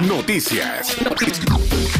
Noticias.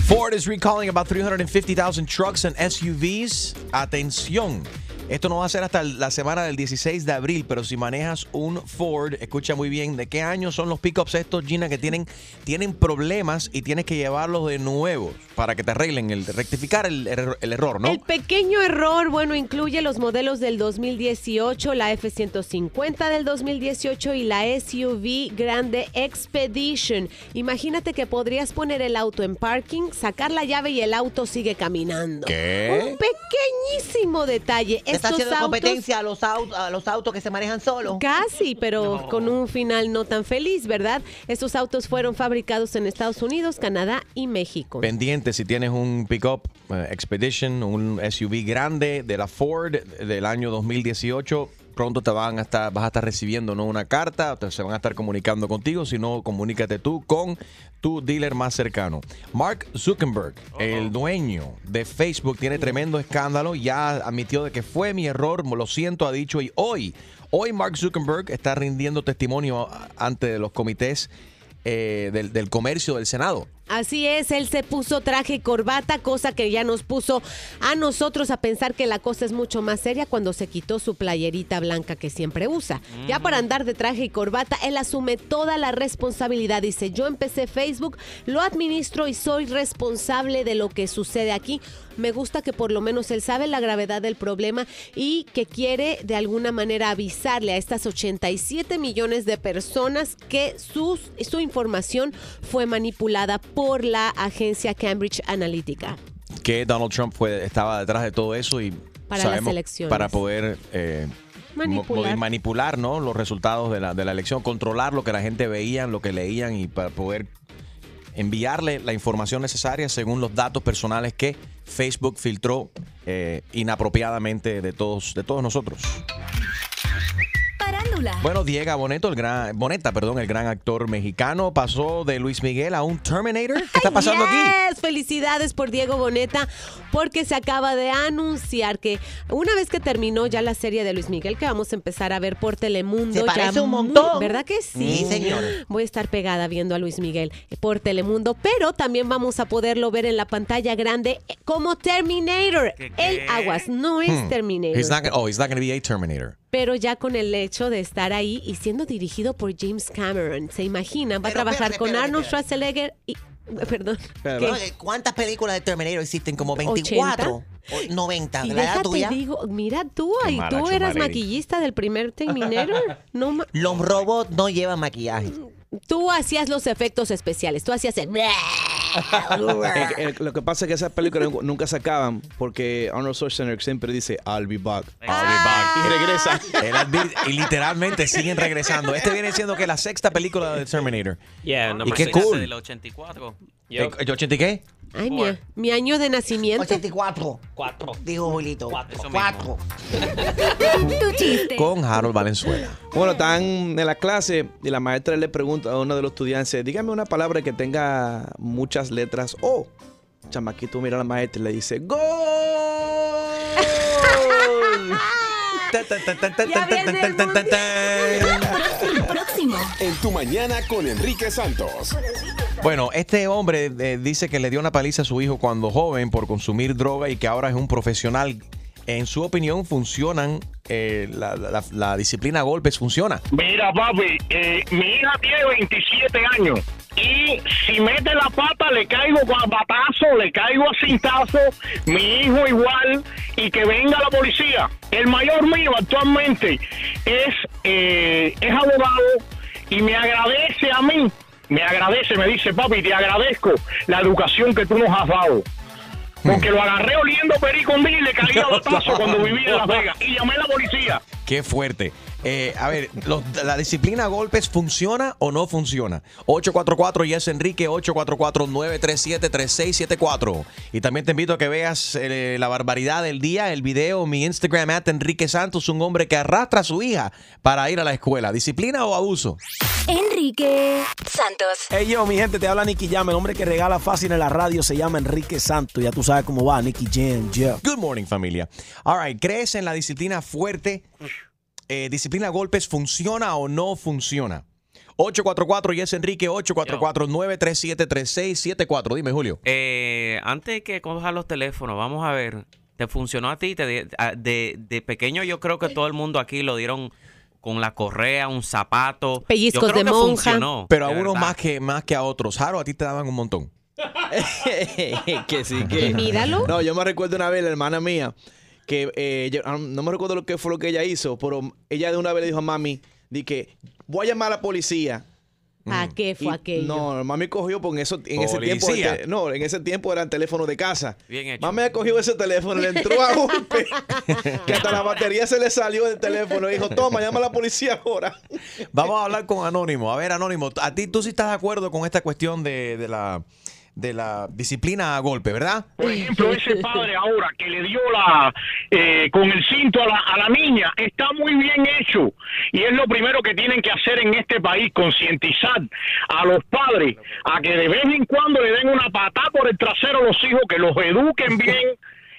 Ford is recalling about 350,000 trucks and SUVs. Atención. Esto no va a ser hasta la semana del 16 de abril, pero si manejas un Ford, escucha muy bien, ¿de qué año son los pickups estos, Gina, que tienen, tienen problemas y tienes que llevarlos de nuevo para que te arreglen, el rectificar el, error- el error, ¿no? El pequeño error, bueno, incluye los modelos del 2018, la F-150 del 2018 y la SUV Grande Expedition. Imagínate que podrías poner el auto en parking, sacar la llave y el auto sigue caminando. ¿Qué? Un pequeñísimo detalle. ¿Le está haciendo autos- competencia a los, autos, a los autos que se manejan solos? Casi, pero con un final no tan feliz, ¿verdad? Estos autos fueron fabricados en Estados Unidos, Canadá y México. Pendiente si tienes un pickup eh, Expedition, un SUV grande de la Ford del año 2018. Pronto te van a estar, vas a estar recibiendo ¿no? una carta, te- se van a estar comunicando contigo. Si no, comunícate tú con tu dealer más cercano. Mark Zuckerberg, el dueño de Facebook, tiene tremendo escándalo. Ya admitió de que fue mi error, lo siento, ha dicho. Y hoy, hoy Mark Zuckerberg está rindiendo testimonio ante los comités eh, del, del comercio del Senado. Así es, él se puso traje y corbata, cosa que ya nos puso a nosotros a pensar que la cosa es mucho más seria cuando se quitó su playerita blanca que siempre usa. Ya para andar de traje y corbata, él asume toda la responsabilidad. Dice, yo empecé Facebook, lo administro y soy responsable de lo que sucede aquí. Me gusta que por lo menos él sabe la gravedad del problema y que quiere de alguna manera avisarle a estas 87 millones de personas que sus, su información fue manipulada por la agencia Cambridge Analytica. que Donald Trump fue, estaba detrás de todo eso y Para sabemos las elecciones. para poder eh, manipular ¿no? los resultados de la, de la elección, controlar lo que la gente veía, lo que leían y para poder enviarle la información necesaria según los datos personales que Facebook filtró eh, inapropiadamente de todos, de todos nosotros. Parándula. Bueno, Diego Boneto, el gran, Boneta, perdón, el gran actor mexicano, pasó de Luis Miguel a un Terminator. ¿Qué está pasando aquí? Felicidades por Diego Boneta, porque se acaba de anunciar que una vez que terminó ya la serie de Luis Miguel, que vamos a empezar a ver por Telemundo. Se ya parece un muy- montón. ¿Verdad que sí? Sí, señor. Voy a estar pegada viendo a Luis Miguel por Telemundo, pero también vamos a poderlo ver en la pantalla grande como Terminator. El Aguas no es Hmm. Terminator. He's not gonna- oh, he's not going to be a Terminator. Pero ya con el hecho de estar ahí y siendo dirigido por James Cameron. ¿Se imaginan? Va a trabajar espérate, con espérate, Arnold. Schwarzenegger y... Perdón. Eh, ¿Cuántas películas de Terminator existen? Como 24 o 90. Y ¿De la edad tuya? digo, mira tú, Qué ahí tú eras maquillista del primer Terminator. No, ma- Los robots no llevan maquillaje. tú hacías los efectos especiales, tú hacías el... Lo que pasa es que esas películas nu- nunca se acaban porque Arnold Schwarzenegger siempre dice I'll be back. Y regresa. Él advir- y literalmente siguen regresando. Este viene siendo que la sexta película de Terminator. Yeah, y qué cool. del 84. ¿El, Yup. el 80 y qué? Ay, mi, mi año de nacimiento. 84, Cuatro. dijo Julito. Cuatro. Cuatro. Tu chiste. Con Harold Valenzuela. Bueno, están en la clase y la maestra le pregunta a uno de los estudiantes, dígame una palabra que tenga muchas letras O. Chamaquito mira a la maestra y le dice, ¡Gol! Ya viene el Próximo. En tu mañana con Enrique Santos. Bueno, este hombre eh, dice que le dio una paliza a su hijo cuando joven por consumir droga y que ahora es un profesional. En su opinión, funcionan, eh, la, la- disciplina a golpes funciona. Mira, papi, eh, mi hija tiene 27 años y si mete la pata le caigo a batazo, le caigo a cintazo, mi hijo igual y que venga la policía. El mayor mío actualmente es, eh, es abogado y me agradece a mí, me agradece, me dice, papi, te agradezco la educación que tú nos has dado. Porque lo agarré oliendo perico y le caí a batazo cuando vivía en Las Vegas. Y llamé a la policía. Qué fuerte. Eh, a ver, los- ¿la disciplina a golpes funciona o no funciona? 844 Yes Enrique, 844-937-3674. Y también te invito a que veas eh, la barbaridad del día, el video, mi Instagram, at Enrique Santos, un hombre que arrastra a su hija para ir a la escuela. ¿Disciplina o abuso? Enrique Santos. Hey yo, mi gente, te habla Nicky Jam. El hombre que regala fácil en la radio se llama Enrique Santo. Ya tú sabes cómo va, Nicky Jam, yeah. Good morning, familia. All right, ¿crees en la disciplina fuerte? Eh, ¿Disciplina golpes funciona o no funciona? 844 y es Enrique 844-937-3674. Dime, Julio. Eh, antes de que cojas los teléfonos, vamos a ver. ¿Te funcionó a ti? Te di- a- de, de pequeño yo creo que todo el mundo aquí lo dieron con la correa, un zapato. Pellizcos Yo creo de que monja. funcionó, Pero a unos verdad. más que, más que a otros. Jaro, a ti te daban un montón. que sí, que. Y míralo. No, yo me recuerdo una vez la hermana mía que eh, yo- ah, no me recuerdo lo que fue lo que ella hizo, pero ella de una vez le dijo a mami, di que voy a llamar a la policía. ¿A qué fue Y aquello? No, mami cogió porque en, eso, en ese tiempo. Te- no, en ese tiempo eran teléfonos de casa. Bien hecho. Mami cogió ese teléfono, le entró a golpe. que hasta la batería se le salió del teléfono. Y dijo, toma, llama a la policía ahora. Vamos a hablar con Anónimo. A ver, Anónimo, a ti tú sí estás de acuerdo con esta cuestión de, de la, de la disciplina a golpe, ¿verdad? Por ejemplo, ese padre ahora que le dio la eh, con el cinto a la, a la niña está muy bien hecho y es lo primero que tienen que hacer en este país concientizar a los padres a que de vez en cuando le den una patada por el trasero a los hijos que los eduquen bien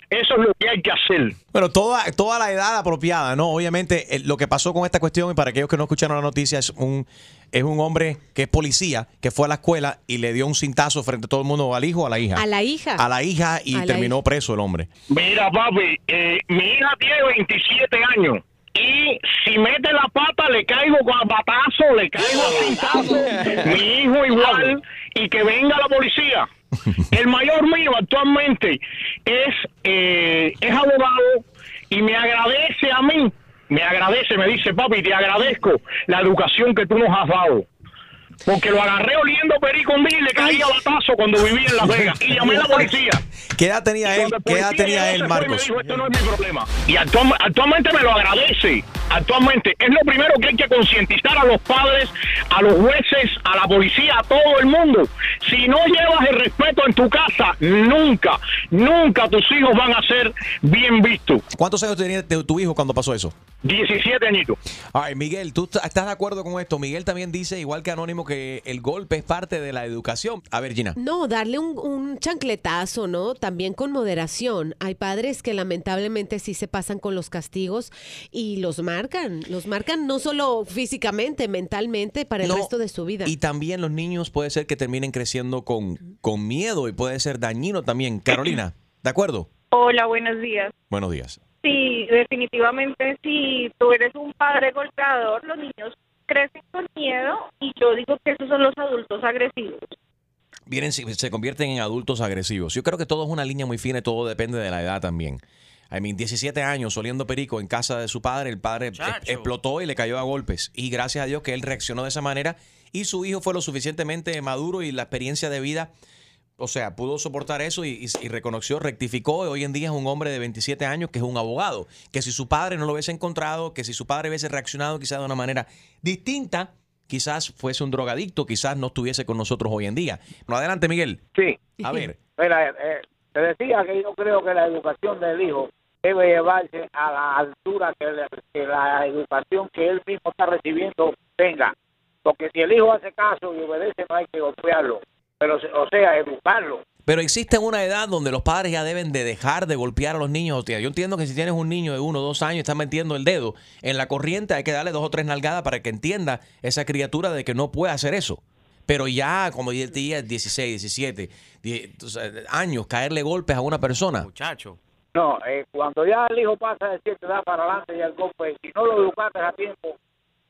eso es lo que hay que hacer Bueno, toda, toda la edad apropiada, ¿no? Obviamente, eh, lo que pasó con esta cuestión, y para aquellos que no escucharon la noticia, es un, es un hombre que es policía, que fue a la escuela y le dio un cintazo frente a todo el mundo, al hijo o a la hija. A la hija. A la hija y la terminó hija. preso el hombre. Mira, papi, eh, mi hija tiene 27 años. Y si mete la pata, le caigo con a batazo, le caigo a cintazo. Mi hijo igual. Y que venga la policía. El mayor mío actualmente es, eh, es abogado y me agradece a mí. Me agradece, me dice, papi, te agradezco la educación que tú nos has dado. Porque lo agarré oliendo perico un día y le caía batazo cuando vivía en Las Vegas. Y llamé a la policía. ¿Qué edad tenía él? ¿Qué edad tenía él, y me Marcos? dijo, esto no es mi problema. Y actual- actualmente me lo agradece. Actualmente es lo primero que hay que concientizar a los padres, a los jueces, a la policía, a todo el mundo. Si no llevas el respeto en tu casa, nunca, nunca tus hijos van a ser bien vistos. ¿Cuántos años tenía tu hijo cuando pasó eso? 17 añitos. Ay, Miguel, ¿tú estás de acuerdo con esto? Miguel también dice, igual que Anónimo, que el golpe es parte de la educación. A ver, Gina. No, darle un, un chancletazo, ¿no? También con moderación. Hay padres que lamentablemente sí se pasan con los castigos y los marcan. Los marcan no solo físicamente, mentalmente, para el No, resto de su vida. Y también los niños puede ser que terminen creciendo con, con miedo y puede ser dañino también. Carolina, ¿de acuerdo? Hola, buenos días. Buenos días. Sí, definitivamente si tú eres un padre golpeador, los niños crecen con miedo y yo digo que esos son los adultos agresivos. Vienen, se se convierten en adultos agresivos. Yo creo que todo es una línea muy fina y todo depende de la edad también. A mí, 17 años oliendo perico en casa de su padre, el padre Chacho. explotó y le cayó a golpes. Y gracias a Dios que él reaccionó de esa manera y su hijo fue lo suficientemente maduro y la experiencia de vida, o sea, pudo soportar eso y, y- y reconoció, rectificó. Y hoy en día es un hombre de 27 años que es un abogado. Que si su padre no lo hubiese encontrado, que si su padre hubiese reaccionado quizás de una manera distinta, quizás fuese un drogadicto, quizás no estuviese con nosotros hoy en día. Pero adelante, Miguel. Sí, A ver. mira, eh, te decía que yo creo que la educación del hijo debe llevarse a la altura que, la- educación que él mismo está recibiendo tenga. Porque si el hijo hace caso y obedece, no hay que golpearlo. Pero, o sea, educarlo. Pero existe una edad donde los padres ya deben de dejar de golpear a los niños. Hostia, yo entiendo que si tienes un niño de uno o dos años y está metiendo el dedo en la corriente, hay que darle dos o tres nalgadas para que entienda esa criatura de que no puede hacer eso. Pero ya, como ya tenía 16, 17 die- o sea, años, caerle golpes a una persona. Muchacho. No, eh, cuando ya el hijo pasa de cierta edad para adelante y el golpe, si no lo educaste a tiempo,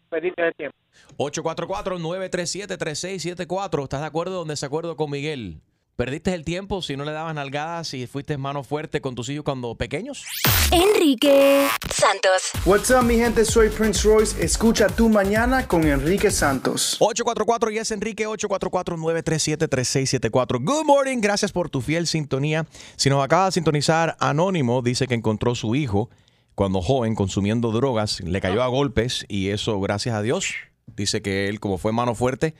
perdiste el tiempo. 844-937-3674. ¿Estás de acuerdo o desacuerdo con Miguel? ¿Perdiste el tiempo si no le dabas nalgadas y fuiste mano fuerte con tus hijos cuando pequeños? Enrique Santos. What's up, mi gente? Soy Prince Royce. Escucha tu mañana con Enrique Santos. 844 y es Enrique 844-937-3674. Good morning, gracias por tu fiel sintonía. Si nos acaba de sintonizar, Anónimo dice que encontró su hijo cuando joven consumiendo drogas, le cayó a golpes y eso gracias a Dios. Dice que él como fue mano fuerte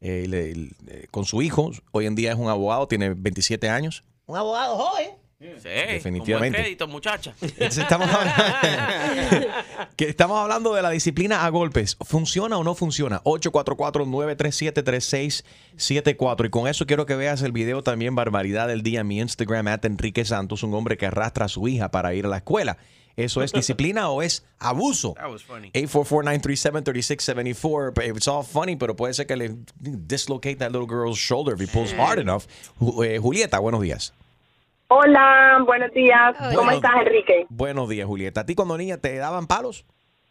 eh, le- le- con su hijo, hoy en día es un abogado, tiene 27 años. Un abogado joven. Sí, Definitivamente. Con buen crédito, muchacha. Entonces, estamos, hablando, que estamos hablando de la disciplina a golpes. ¿Funciona o no funciona? 844-937-3674. Y con eso quiero que veas el video también, Barbaridad del Día, en mi Instagram, at Enrique Santos, un hombre que arrastra a su hija para ir a la escuela. ¿Eso es disciplina o es abuso? 844-937-3674. But It's all funny, pero puede ser que le dislocate that little girl's shoulder if he pulls hard enough. Ju- eh, Julieta, buenos días. Hola, buenos días. ¿Cómo Buenos- estás, Enrique? Buenos días, Julieta. ¿A ti cuando niña te daban palos?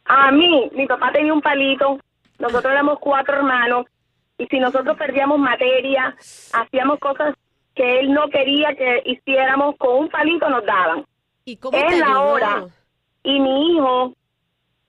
A mí, mi papá tenía un palito. Nosotros éramos cuatro hermanos. Y si nosotros perdíamos materia, hacíamos cosas que él no quería que hiciéramos, con un palito nos daban. ¿Y cómo es te la ayudó? hora. Y mi hijo,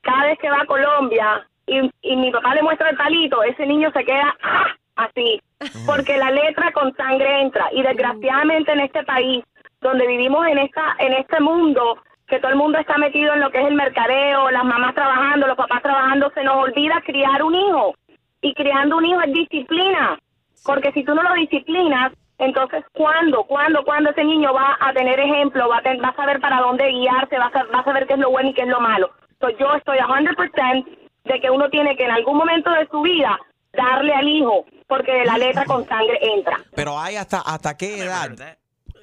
cada vez que va a Colombia y, y mi papá le muestra el palito, ese niño se queda ¡ah! así. Porque la letra con sangre entra. Y desgraciadamente en este país, donde vivimos en, esta, en este mundo, que todo el mundo está metido en lo que es el mercadeo, las mamás trabajando, los papás trabajando, se nos olvida criar un hijo. Y criando un hijo es disciplina. Porque si tú no lo disciplinas, entonces, ¿cuándo, cuándo, cuándo ese niño va a tener ejemplo, va a, ten- va a saber para dónde guiarse, va a, sa- va a saber qué es lo bueno y qué es lo malo? Entonces, yo estoy a 100% de que uno tiene que en algún momento de su vida darle al hijo, porque de la letra con sangre entra. Pero hay hasta, hasta qué edad.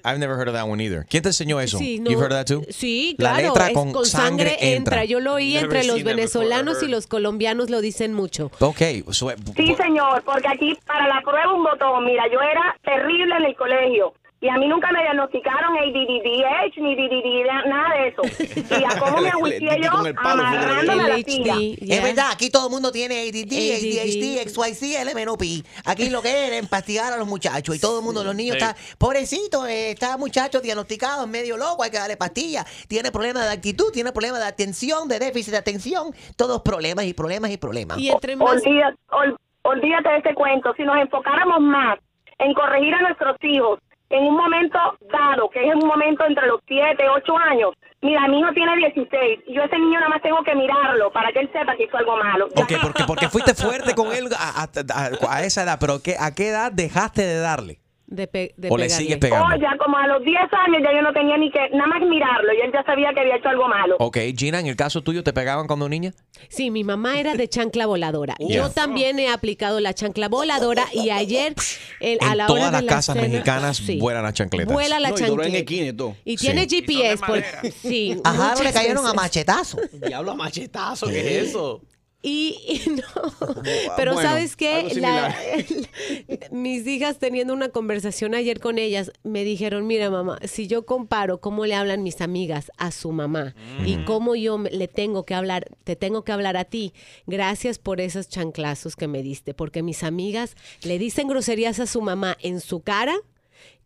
I've never heard of that one either. ¿Quién te enseñó eso? Sí, no. You've heard of that too? Sí, La claro. letra es con sangre entra. Yo lo oí Never entre los venezolanos y los colombianos lo dicen mucho. Ok, so, Sí, señor, porque aquí para la prueba un botón. Mira, yo era terrible en el colegio. Y a mí nunca me diagnosticaron ADDH ni DDD, nada de eso. Y a cómo me agüité yo amarrándome a la silla. Es verdad, aquí todo el mundo tiene ADD, ADHD, XYZ, LMNOP. Aquí lo que es investigar a los muchachos y todo el mundo, los niños Sí. están, pobrecito, eh, está muchacho diagnosticado, medio loco, hay que darle pastillas. Tiene problemas de actitud, tiene problemas de atención, de déficit de atención, todos problemas y problemas y problemas. Ol- olvídate de ese cuento. Si nos enfocáramos más en corregir a nuestros hijos en un momento dado, que es un momento entre los 7, 8 años. Mira, mi hijo tiene 16 y yo a ese niño nada más tengo que mirarlo para que él sepa que hizo algo malo. Ok, porque, porque fuiste fuerte con él a, a- a- a esa edad, pero ¿qué, ¿a qué edad dejaste de darle? De pe- de ¿O le sigues pegando? Oh, ya como a los 10 años ya yo no tenía ni que, nada más mirarlo y él ya sabía que había hecho algo malo. Ok, Gina, en el caso tuyo, ¿te pegaban cuando niña? Sí, mi mamá era de chancla voladora. Yo también he aplicado la chancla voladora y ayer el- a En la hora todas de las la casas cena- mexicanas Sí. vuelan las chancletas. Vuela la No, y duró en chancleta. y. Y Sí. tiene GPS. por- sí, A Jaro le cayeron a machetazo. Diablo a machetazo, ¿qué es eso? Y, y no, pero bueno, ¿sabes qué? La- mis hijas teniendo una conversación ayer con ellas, me dijeron, mira mamá, si yo comparo cómo le hablan mis amigas a su mamá y cómo yo me- le tengo que hablar, te tengo que hablar a ti, gracias por esos chanclazos que me diste, porque mis amigas le dicen groserías a su mamá en su cara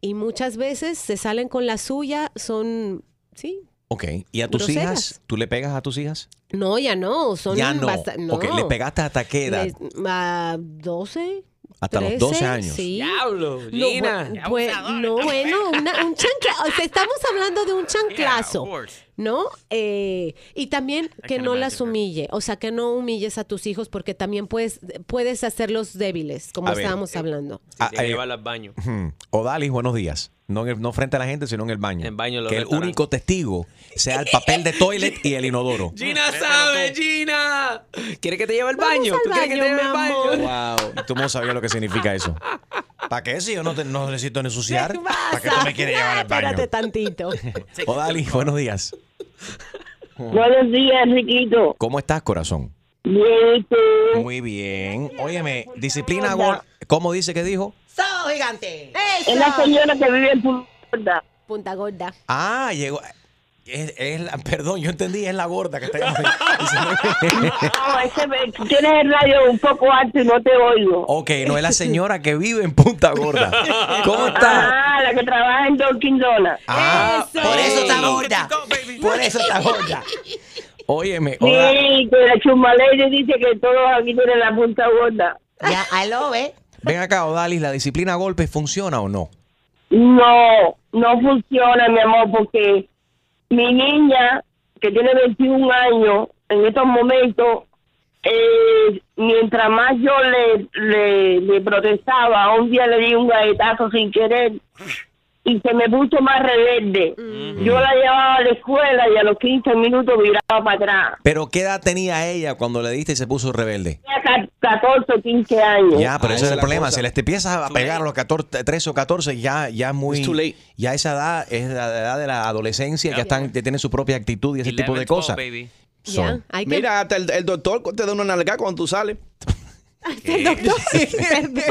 y muchas veces se salen con la suya, son, sí, Ok, ¿y a tus Groseras. hijas? ¿Tú le pegas a tus hijas? no, ya no, son ya no. basta- no. Ok, ¿le pegaste hasta qué edad? Les- a 12. Hasta los 12 años. Sí. Diablo, No, Gina. bu- no, bueno, una- un chancla, o sea, estamos hablando de un chanclazo, ¿no? Eh, y también que no las humille, o sea, que no humilles a tus hijos porque también puedes, puedes hacerlos débiles, como A ver. estábamos hablando. Ah, Te eh, lleva al baño. Odalis, buenos días. No, en el- no frente a la gente, sino en el baño. En que el único testigo sea el papel de toilet y el inodoro. Gina sabe, Gina. ¿Quieres que te lleve al baño? ¿Tú quieres que te lleve al mi baño? Wow. Tú no sabías lo que significa eso. ¿Para qué si yo no, te- no necesito ensuciar? ¿Para qué tú me quieres llevar al baño? Espérate tantito. Odalis, buenos días. Buenos días, Riquito. ¿Cómo estás, corazón? Bien. Muy bien. Óyeme, disciplina gol. ¿Cómo dice que dijo? ¡Sábado gigante! Es la señora que vive en Punta. Punta Gorda. Ah, llegó. Es, es la, perdón, yo entendí, es la gorda que está. No, ese, tienes el radio un poco alto y no te oigo. ok, no es la señora que vive en Punta Gorda. ¿Cómo está? Ah, la que trabaja en Dunkin' Donuts. Ah, Por eso está gorda. Por eso está gorda. Óyeme, Oda- Sí, que la chumaley dice que todos aquí tienen la punta gorda. Ya, aló, ¿eh? Ven acá, Odalis, ¿la disciplina a golpes funciona o no? No, no funciona, mi amor, porque mi niña, que tiene 21 años, en estos momentos, eh, mientras más yo le, le, le protestaba, un día le di un galletazo sin querer y se me puso más rebelde. Yo la llevaba a la escuela y a los 15 minutos viraba para atrás. Pero ¿qué edad tenía ella cuando le diste y se puso rebelde? Tenía ca- 14 o 15 años. Ya, pero Ah, ese es el problema. cosa. Si les te empiezas a pegar a los 14, 13 o 14, ya, ya es muy. Too late. Ya esa edad es la edad de la adolescencia, ya están, ya tienen su propia actitud y ese tipo de cosas. So, que- Mira, hasta el, el doctor te da una nalga cuando tú sales. El doctor, perdón.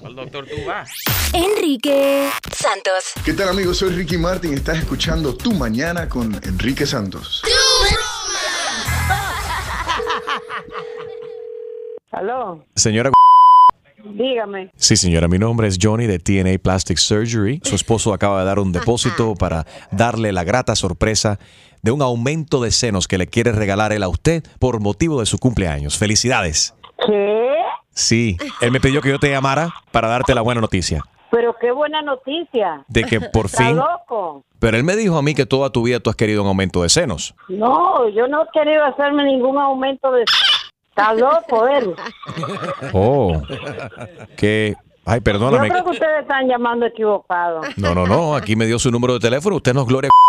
¿Cuál doctor tú vas? Enrique Santos. ¿Qué tal amigos? Soy Ricky Martin. Estás escuchando Tu Mañana con Enrique Santos. Aló, Señora. dígame. Sí, señora, mi nombre es Johnny de TNA Plastic Surgery. Su esposo acaba de dar un depósito para darle la grata sorpresa de un aumento de senos que le quiere regalar él a usted por motivo de su cumpleaños. Felicidades. ¿Qué? Sí, él me pidió que yo te llamara para darte la buena noticia Pero qué buena noticia. de que por ¿Está fin... loco? Pero él me dijo a mí que toda tu vida tú has querido un aumento de senos. No, yo no he querido hacerme ningún aumento de... Está loco él. Oh, que... Ay, Yo perdóname. creo que ustedes están llamando equivocado. No, no, no, aquí me dio su número de teléfono. Usted nos gloria.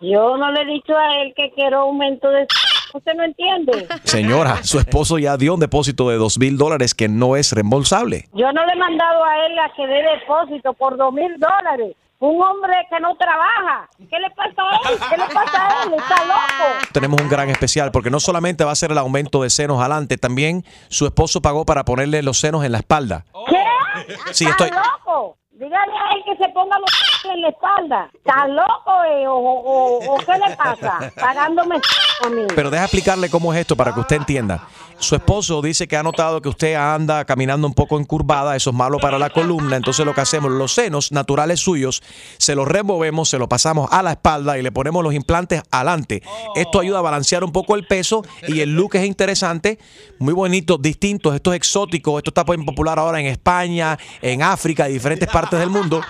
Yo no le he dicho a él que quiero aumento de... ¿Usted no entiende? Señora, su esposo ya dio un depósito de dos mil dólares que no es reembolsable. Yo no le he mandado a él a que dé depósito por dos mil dólares. Un hombre que no trabaja. ¿Qué le pasa a él? ¿Qué le pasa a él? Está loco. Tenemos un gran especial porque no solamente va a ser el aumento de senos adelante, también su esposo pagó para ponerle los senos en la espalda. ¿Qué? Sí, ¿Está estoy- loco? Dígale a él que se ponga los en la espalda. ¿Está loco eh? o, o- o qué le pasa? Pagándome a mí. Pero deja explicarle cómo es esto para que usted entienda. Su esposo dice que ha notado que usted anda caminando un poco encurvada, eso es malo para la columna, entonces lo que hacemos, los senos naturales suyos, se los removemos, se los pasamos a la espalda y le ponemos los implantes adelante. Esto ayuda a balancear un poco el peso y el look es interesante, muy bonito, distinto, esto es exótico, esto está popular ahora en España, en África y diferentes partes del mundo.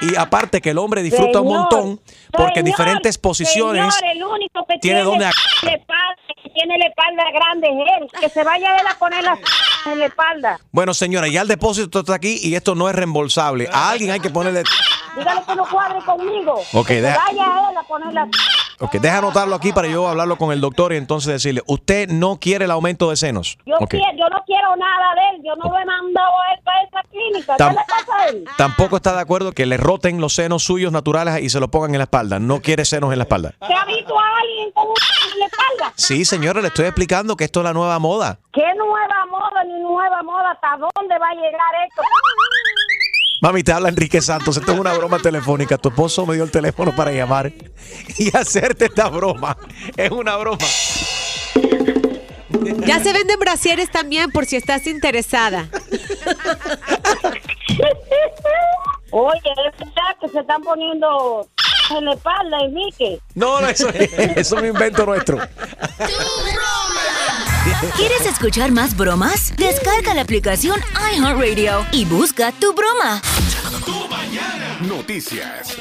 Y aparte que el hombre disfruta un montón porque en diferentes posiciones señor, el único que tiene tiene, donde- que tiene la espalda grande es él. Que se vaya él a poner la en la espalda. Bueno, señora, ya el depósito está aquí y esto no es reembolsable. A alguien hay que ponerle. Dígale que no cuadre conmigo. Ok, que deja- vaya él a poner la Ok, deja anotarlo aquí para yo hablarlo con el doctor y entonces decirle: Usted no quiere el aumento de senos. Yo, Ok. quiero, yo no quiero nada de él. Yo no lo he mandado a él para esa clínica. Tam- ¿Qué le pasa a él? Tampoco está de acuerdo que le roten los senos suyos naturales y se los pongan en la espalda. No quiere senos en la espalda. ¿Se ha visto a alguien con un en la espalda? Sí, señora, le estoy explicando que esto es la nueva moda. ¿Qué nueva moda ni nueva moda? ¿Hasta dónde va a llegar esto? Mami, te habla Enrique Santos. Esto es una broma telefónica. Tu esposo me dio el teléfono para llamar y hacerte esta broma. Es una broma. Ya se venden brasieres también por si estás interesada. Oye, es verdad que se están poniendo en la espalda, Enrique. No, no, eso, eso es un invento nuestro. ¿Quieres escuchar más bromas? Descarga la aplicación iHeartRadio y busca tu broma. Noticias.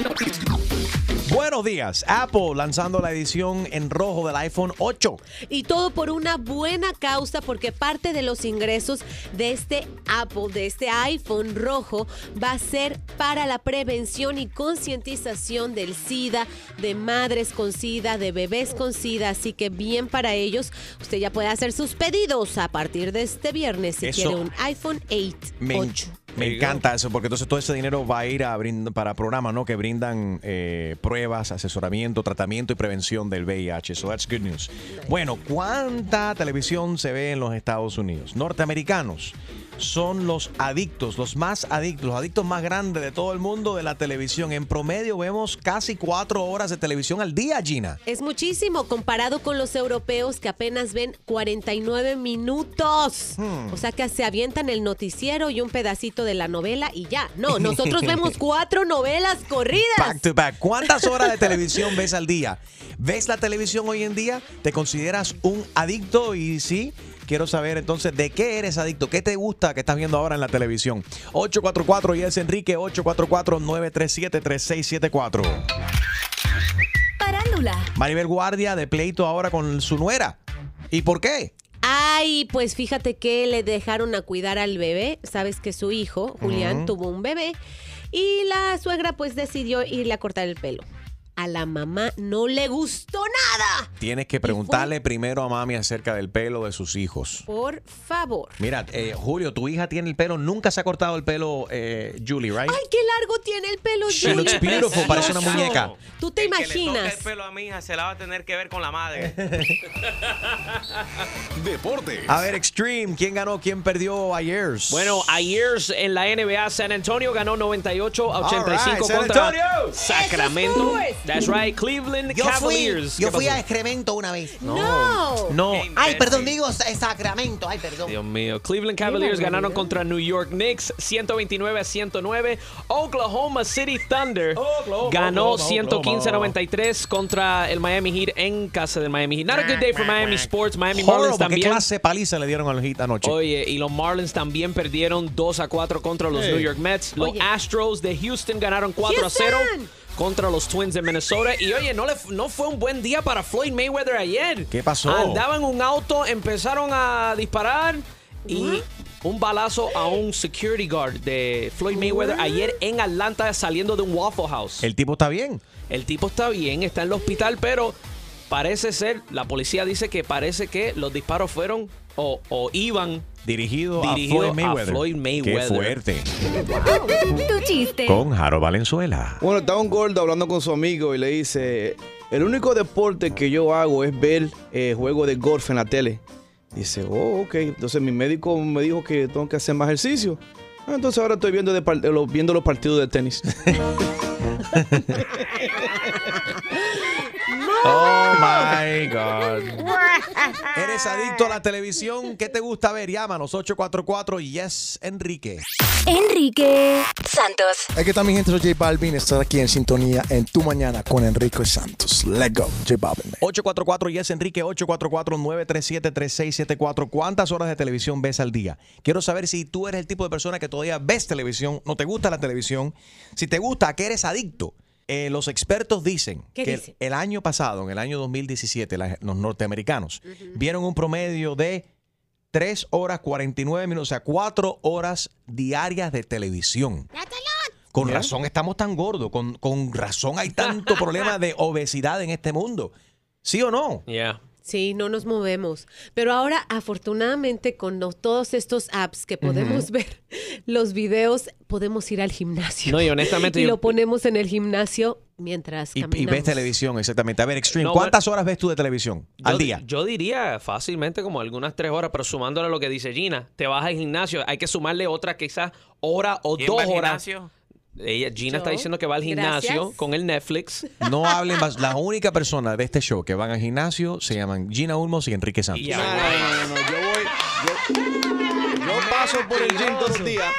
Buenos días. Apple lanzando la edición en rojo del iPhone 8. Y todo por una buena causa, porque parte de los ingresos de este Apple, de este iPhone rojo, va a ser para la prevención y concientización del SIDA, de madres con SIDA, de bebés con SIDA. Así que bien para ellos. Usted ya puede hacer sus pedidos a partir de este viernes si Eso- quiere un iPhone 8. Me, 8. Me encanta eso, porque entonces todo ese dinero va a ir a brind- para programas ¿no? que brindan eh, pruebas, asesoramiento, tratamiento y prevención del VIH. So that's good news. Bueno, ¿cuánta televisión se ve en los Estados Unidos? Norteamericanos son los adictos, los más adictos, los adictos más grandes de todo el mundo de la televisión. En promedio vemos casi cuatro horas de televisión al día, Gina. Es muchísimo comparado con los europeos que apenas ven 49 minutos. Hmm. O sea que se avientan el noticiero y un pedacito de la novela y ya. No, nosotros vemos cuatro novelas corridas. Back to back. ¿Cuántas horas de televisión ves al día? ¿Ves la televisión hoy en día? ¿Te consideras un adicto? Y sí, quiero saber entonces de qué eres adicto, qué te gusta que estás viendo ahora en la televisión. 844 y es Enrique 844-937-3674. Parándula. Maribel Guardia de pleito ahora con su nuera. ¿Y por qué? Ay, pues fíjate que le dejaron a cuidar al bebé. Sabes que su hijo, Julián, tuvo un bebé. Y la suegra pues decidió irle a cortar el pelo. A la mamá no le gustó nada. Tienes que preguntarle primero a mami acerca del pelo de sus hijos. Por favor. Mira, eh, Julio, tu hija tiene el pelo, nunca se ha cortado el pelo, eh, Julie, right? Ay, qué largo tiene el pelo, She Julie. looks beautiful, parece una muñeca. ¿Tú te El que le toque imaginas? el pelo a mi hija se la va a tener que ver con la madre. Deportes. A ver, Extreme, ¿quién ganó? ¿Quién perdió ayer? Bueno, ayer en la NBA San Antonio ganó 98 a 85 All right, contra Antonio. Sacramento. That's right, Cleveland Yo fui, Cavaliers. yo ¿Qué fui a excremento una vez. No. No. Ay, perdón, digo Sa- Sacramento. Ay, perdón. Dios mío. Cleveland Cavaliers ganaron realidad. contra New York Knicks 129 a 109. Oklahoma City Thunder ganó 115-93 contra el Miami Heat en casa del Miami Heat. Not a good day for Miami Sports. Miami Marlins Horrible, ¿qué también. clase de paliza le dieron al Heat anoche? Oye, y los Marlins también perdieron 2 a 4 contra los Hey. New York Mets. Los Oye. Astros de Houston ganaron 4 a 0 Houston. Contra los Twins de Minnesota. Y oye, no, le, no fue un buen día para Floyd Mayweather ayer. ¿Qué pasó? Andaba en un auto, empezaron a disparar y un balazo a un security guard de Floyd Mayweather ayer en Atlanta saliendo de un Waffle House. El tipo está bien. El tipo está bien, está en el hospital, pero parece ser, la policía dice que parece que los disparos fueron o, o iban Dirigido, Dirigido a a Floyd Mayweather. Floyd Mayweather. Qué fuerte. Tu chiste. Con Jaro Valenzuela. Bueno, estaba un gordo hablando con su amigo y le dice, el único deporte que yo hago es ver eh, juego de golf en la tele. Dice, oh, ok. Entonces mi médico me dijo que tengo que hacer más ejercicio. Ah, Entonces ahora estoy viendo, de viendo los partidos de tenis. Oh my God. ¿Eres adicto a la televisión? ¿Qué te gusta ver? Llámanos 844 Yes Enrique. Enrique Santos. Aquí está mi gente, soy J Balvin. Estar aquí en sintonía en Tu Mañana con Enrique Santos. Let's go, J Balvin. man. 844 Yes Enrique 844-937-3674. ¿Cuántas horas de televisión ves al día? Quiero saber si tú eres el tipo de persona que todavía ves televisión, no te gusta la televisión. Si te gusta, ¿a qué eres adicto? Eh, los expertos dicen ¿Qué que el año pasado, en el año 2017, la- los norteamericanos vieron un promedio de 3 horas 49 minutos, o sea, 4 horas diarias de televisión. Con razón estamos tan gordos, con, con razón hay tanto problema de obesidad en este mundo. ¿Sí o no? Yeah. Sí, no nos movemos. Pero ahora, afortunadamente, con todos estos apps que podemos ver los videos, podemos ir al gimnasio. No, y honestamente Y yo- lo ponemos en el gimnasio mientras Y, y caminamos. ves televisión, exactamente. A ver, Extreme, No, ¿cuántas horas ves tú de televisión al Yo- día? Yo diría fácilmente como algunas tres horas, pero sumándole a lo que dice Gina, te vas al gimnasio, hay que sumarle otra quizás hora o ¿Quién dos va al horas. gimnasio? Ella, Gina está diciendo que va al gimnasio Gracias. con el Netflix. No hablen más. La única persona de este show que van al gimnasio se llaman Gina Ulmos y Enrique Santos. No, no, no, no, yo voy. Yo, yo paso por el gym todos los días.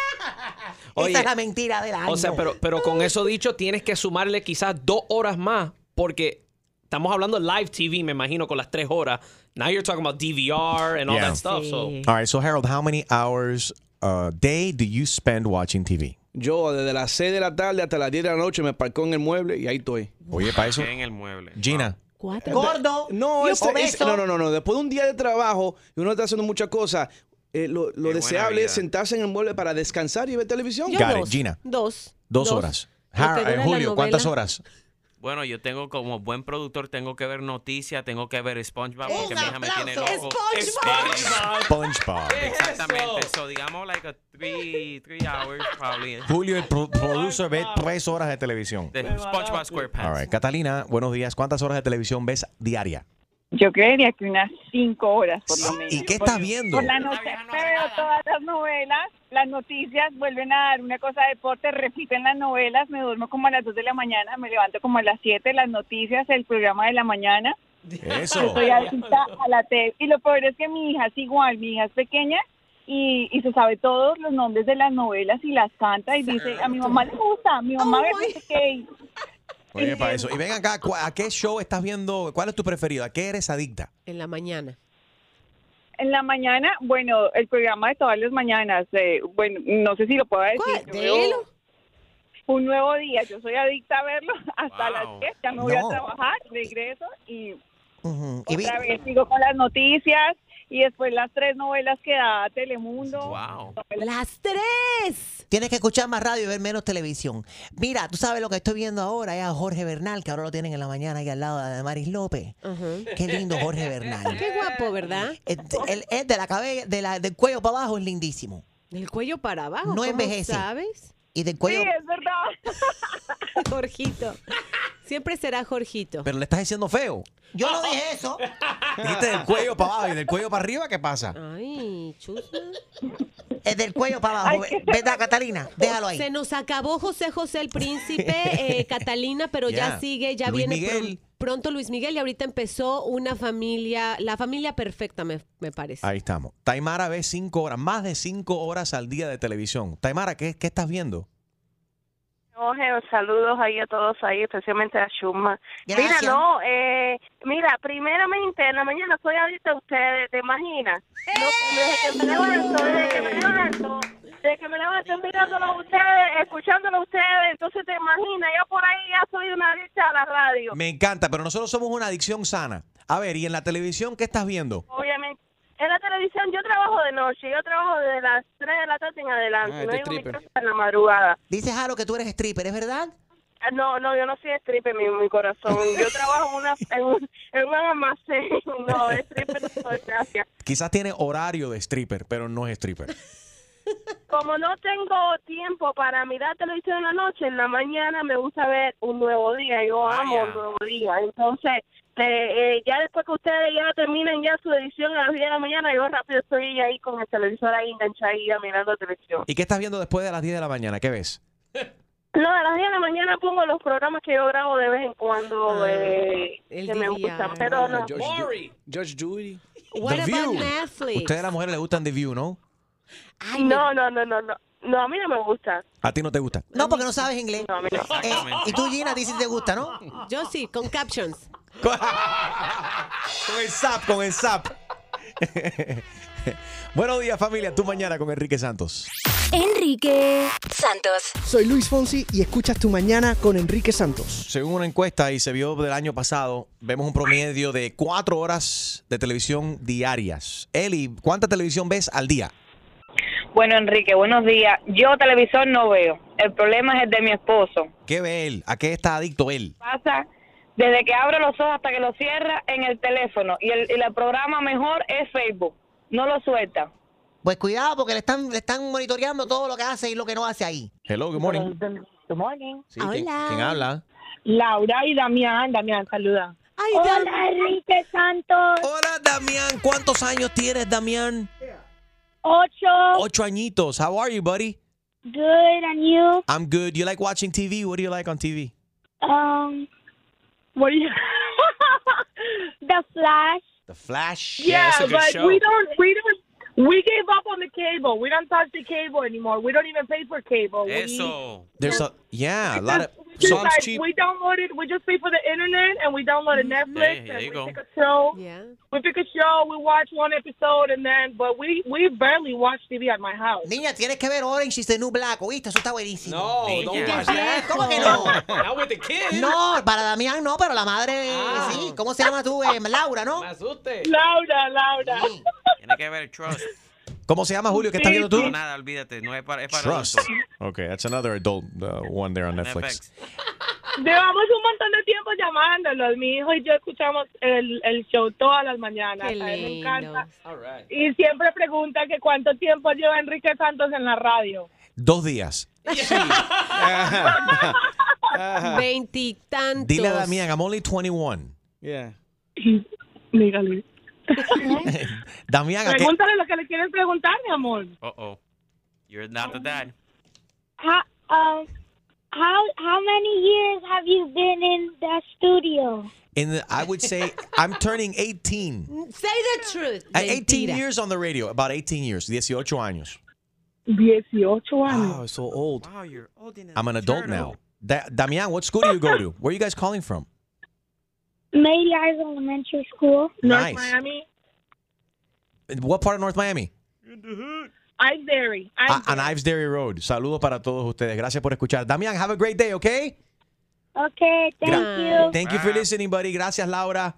Oye, Esa es la mentira del año. o sea, pero, pero con eso dicho, tienes que sumarle quizás dos horas más, porque estamos hablando live TV, me imagino, con las tres horas. Now you're talking about DVR and all Yeah. that stuff. So. All right, so Harold, how many hours a day do you spend watching TV? Yo desde las 6 de la tarde hasta las 10 de la noche me parco en el mueble y ahí estoy. Oye, para eso. En el mueble. Gina, Cuatro. Gordo. No, es- no, no, no, no. Después de un día de trabajo y uno está haciendo muchas cosas, eh, lo, deseable es sentarse en el mueble para descansar y ver televisión. Yo Got it. dos. Gina. Dos. dos horas. Har- eh, Julio, ¿cuántas horas? Bueno, yo tengo como buen productor, tengo que ver noticias, tengo que ver SpongeBob porque mi hija me tiene loco. SpongeBob. SpongeBob. Exactamente. So, digamos, like a three, three hours probably. Julio, el pro- producer, ve tres horas de televisión. De SpongeBob SquarePants. All right. Catalina, buenos días. ¿Cuántas horas de televisión ves diaria? Yo creería que unas cinco horas por lo menos. ¿Y qué estás viendo? Por la noche veo todas las novelas, las noticias, vuelven a dar una cosa de deporte, repiten las novelas, me duermo como a las 2 de la mañana, me levanto como a las 7, las noticias, el programa de la mañana. Eso. Estoy adicta a la tele. Y lo peor es que mi hija es igual, mi hija es pequeña y, y se sabe todos los nombres de las novelas y las canta y dice, a mi mamá le gusta, mi mamá ve no sé qué". Oye, para eso. Y ven acá, ¿cu- ¿a qué show estás viendo? ¿Cuál es tu preferido? ¿A qué eres adicta? En la mañana. En la mañana, bueno, el programa de todas las mañanas, eh, bueno, no sé si lo puedo decir. Dilo. Un nuevo día, yo soy adicta a verlo hasta las 10, ya me voy No. a trabajar, regreso y otra vez sigo con las noticias y después las tres novelas que da Telemundo. Las tres. Tienes que escuchar más radio y ver menos televisión. Mira, tú sabes lo que estoy viendo ahora, es a Jorge Bernal, que ahora lo tienen en la mañana ahí al lado de Maris López. Qué lindo Jorge Bernal. Qué guapo, ¿verdad? El, el- el de la cabeza, de la, del cuello para abajo es lindísimo. Del cuello para abajo. No ¿cómo envejece. ¿Sabes? Y del cuello. Sí, es verdad. Jorgito. Siempre será Jorgito. Pero le estás diciendo feo. Yo no dije eso. Dijiste del cuello para abajo y del cuello para arriba, ¿qué pasa? Ay, chusma. Es del cuello para abajo. ¿Verdad, Catalina? Déjalo ahí. Se nos acabó José José el Príncipe, eh, Catalina, pero ya Ya. sigue, ya Luis viene Miguel. pronto Luis Miguel y ahorita empezó una familia, la familia perfecta me, me parece. Ahí estamos. Taimara ve cinco horas, más de cinco horas al día de televisión. Taimara, ¿qué, qué estás viendo? Jorge, saludos ahí a todos ahí, especialmente a Shuma. Gracias. Mira, no, eh, mira, primeramente en la mañana soy adicta a ustedes, ¿te imaginas? No, desde que me levanto, desde que me levanto, desde que me levanto mirándolo a ustedes, escuchándolo a ustedes, entonces te imaginas, ya por ahí ya soy una adicta a la radio. Me encanta, pero nosotros somos una adicción sana. A ver, ¿y en la televisión qué estás viendo? Obviamente. En la televisión yo trabajo de noche, yo trabajo desde las 3 de la tarde en adelante, Ah, no este llego a mi stripper. casa en la madrugada. Dice Jaro que tú eres stripper, ¿es verdad? Ah, No, no, yo no soy stripper, mi, mi corazón. Yo trabajo en, una, en, un, en un almacén. No, stripper no soy, gracias. Quizás tiene horario de stripper, pero no es stripper. Como no tengo tiempo para mirar televisión en la noche, en la mañana me gusta ver un nuevo día. Yo amo un nuevo día. Entonces, te- eh, ya después que ustedes ya terminen ya su edición a las 10 de la mañana, yo rápido estoy ahí con el televisor ahí enganchadilla mirando televisión. ¿Y qué estás viendo después de las 10 de la mañana? ¿Qué ves? No, a las 10 de la mañana pongo los programas que yo grabo de vez en cuando eh, que me gustan, pero no. George Judy. What The about View. Netflix? Ustedes a las mujeres les gustan The View, ¿no? No, no, no, no, no. No, a mí no me gusta. A ti no te gusta. No, porque no sabes inglés. No, a mí no. Eh, y tú, Gina, a ti sí te gusta, ¿no? Yo sí, con captions. Con el zap, con el zap. Buenos días, familia. Tu mañana con Enrique Santos. Enrique Santos. Soy Luis Fonsi y escuchas Tu Mañana con Enrique Santos. Según una encuesta y se vio del año pasado, vemos un promedio de cuatro horas de televisión diarias. Eli, ¿cuánta televisión ves al día? Bueno, Enrique, buenos días. Yo televisor no veo. El problema es el de mi esposo. ¿Qué ve él? ¿A qué está adicto él? Pasa desde que abre los ojos hasta que lo cierra en el teléfono. Y el, y el programa mejor es Facebook. No lo suelta. Pues cuidado, porque le están, le están monitoreando todo lo que hace y lo que no hace ahí. Hello, good morning. Good morning. Sí, ¿quién, quién habla? Laura y Damián. Damián, saluda. Hola, Enrique Santos. Hola, Damián. ¿Cuántos años tienes, Damián? Ocho. Ocho añitos. How are you, buddy? Good, and you? I'm good. You like watching TV? What do you like on TV? Um, what do you... the Flash. The Flash. Yeah, that's a good but show. we don't, we don't, we gave up on the cable. We don't touch the cable anymore. We don't even pay for cable. Eso. There's a yeah, a lot of songs like, cheap. we downloaded, we just pay for the internet and we downloaded Netflix there and we go. pick a show. Yeah. We pick a show, we watch one episode and then, but we, we barely watch TV at my house. Niña, tienes que ver Orange is the New Black, ¿oíste? Eso está buenísimo. No, Niña. don't watch that. ¿Cómo que no? Not with the kids. No, para Damián no, pero la madre, sí. ¿Cómo se llama tú? Eh, Laura, ¿no? Laura, Laura. Tiene que ver Trust. ¿Cómo se llama, Julio? ¿Qué estás viendo tú? No, nada, olvídate. No es para, es para Trust. Okay, that's another adult uh, one there on Netflix. Llevamos un montón de tiempo llamándolos. Mi hijo y yo escuchamos el, el show todas las mañanas. Qué A él le encanta. Y siempre pregunta que cuánto tiempo lleva Enrique Santos en la radio. Dos días. Veintitantos. Dile a Damián, I'm only 21. Yeah. Dígale. Damián, ¿a qué? Pregúntale lo que le quieres preguntar, mi amor. Uh oh. You're not the dad. How, um, how how many years have you been in the studio? In the, I would say I'm turning 18. Say the truth. Uh, 18 Mentira. years on the radio, about 18 years, 18 años. 18 años. Wow, so old. Wow, you're old enough. I'm an adult now. Da- Damián, what school do you go to? Where are you guys calling from? Mady Eyes Elementary School. North Nice. Miami. What part of North Miami? Ivery. Ah, on Ives Dairy Road. Saludos para todos ustedes. Gracias por escuchar. Damián, have a great day, okay? Okay, thank Gra- you. Thank you for listening, buddy. Gracias, Laura.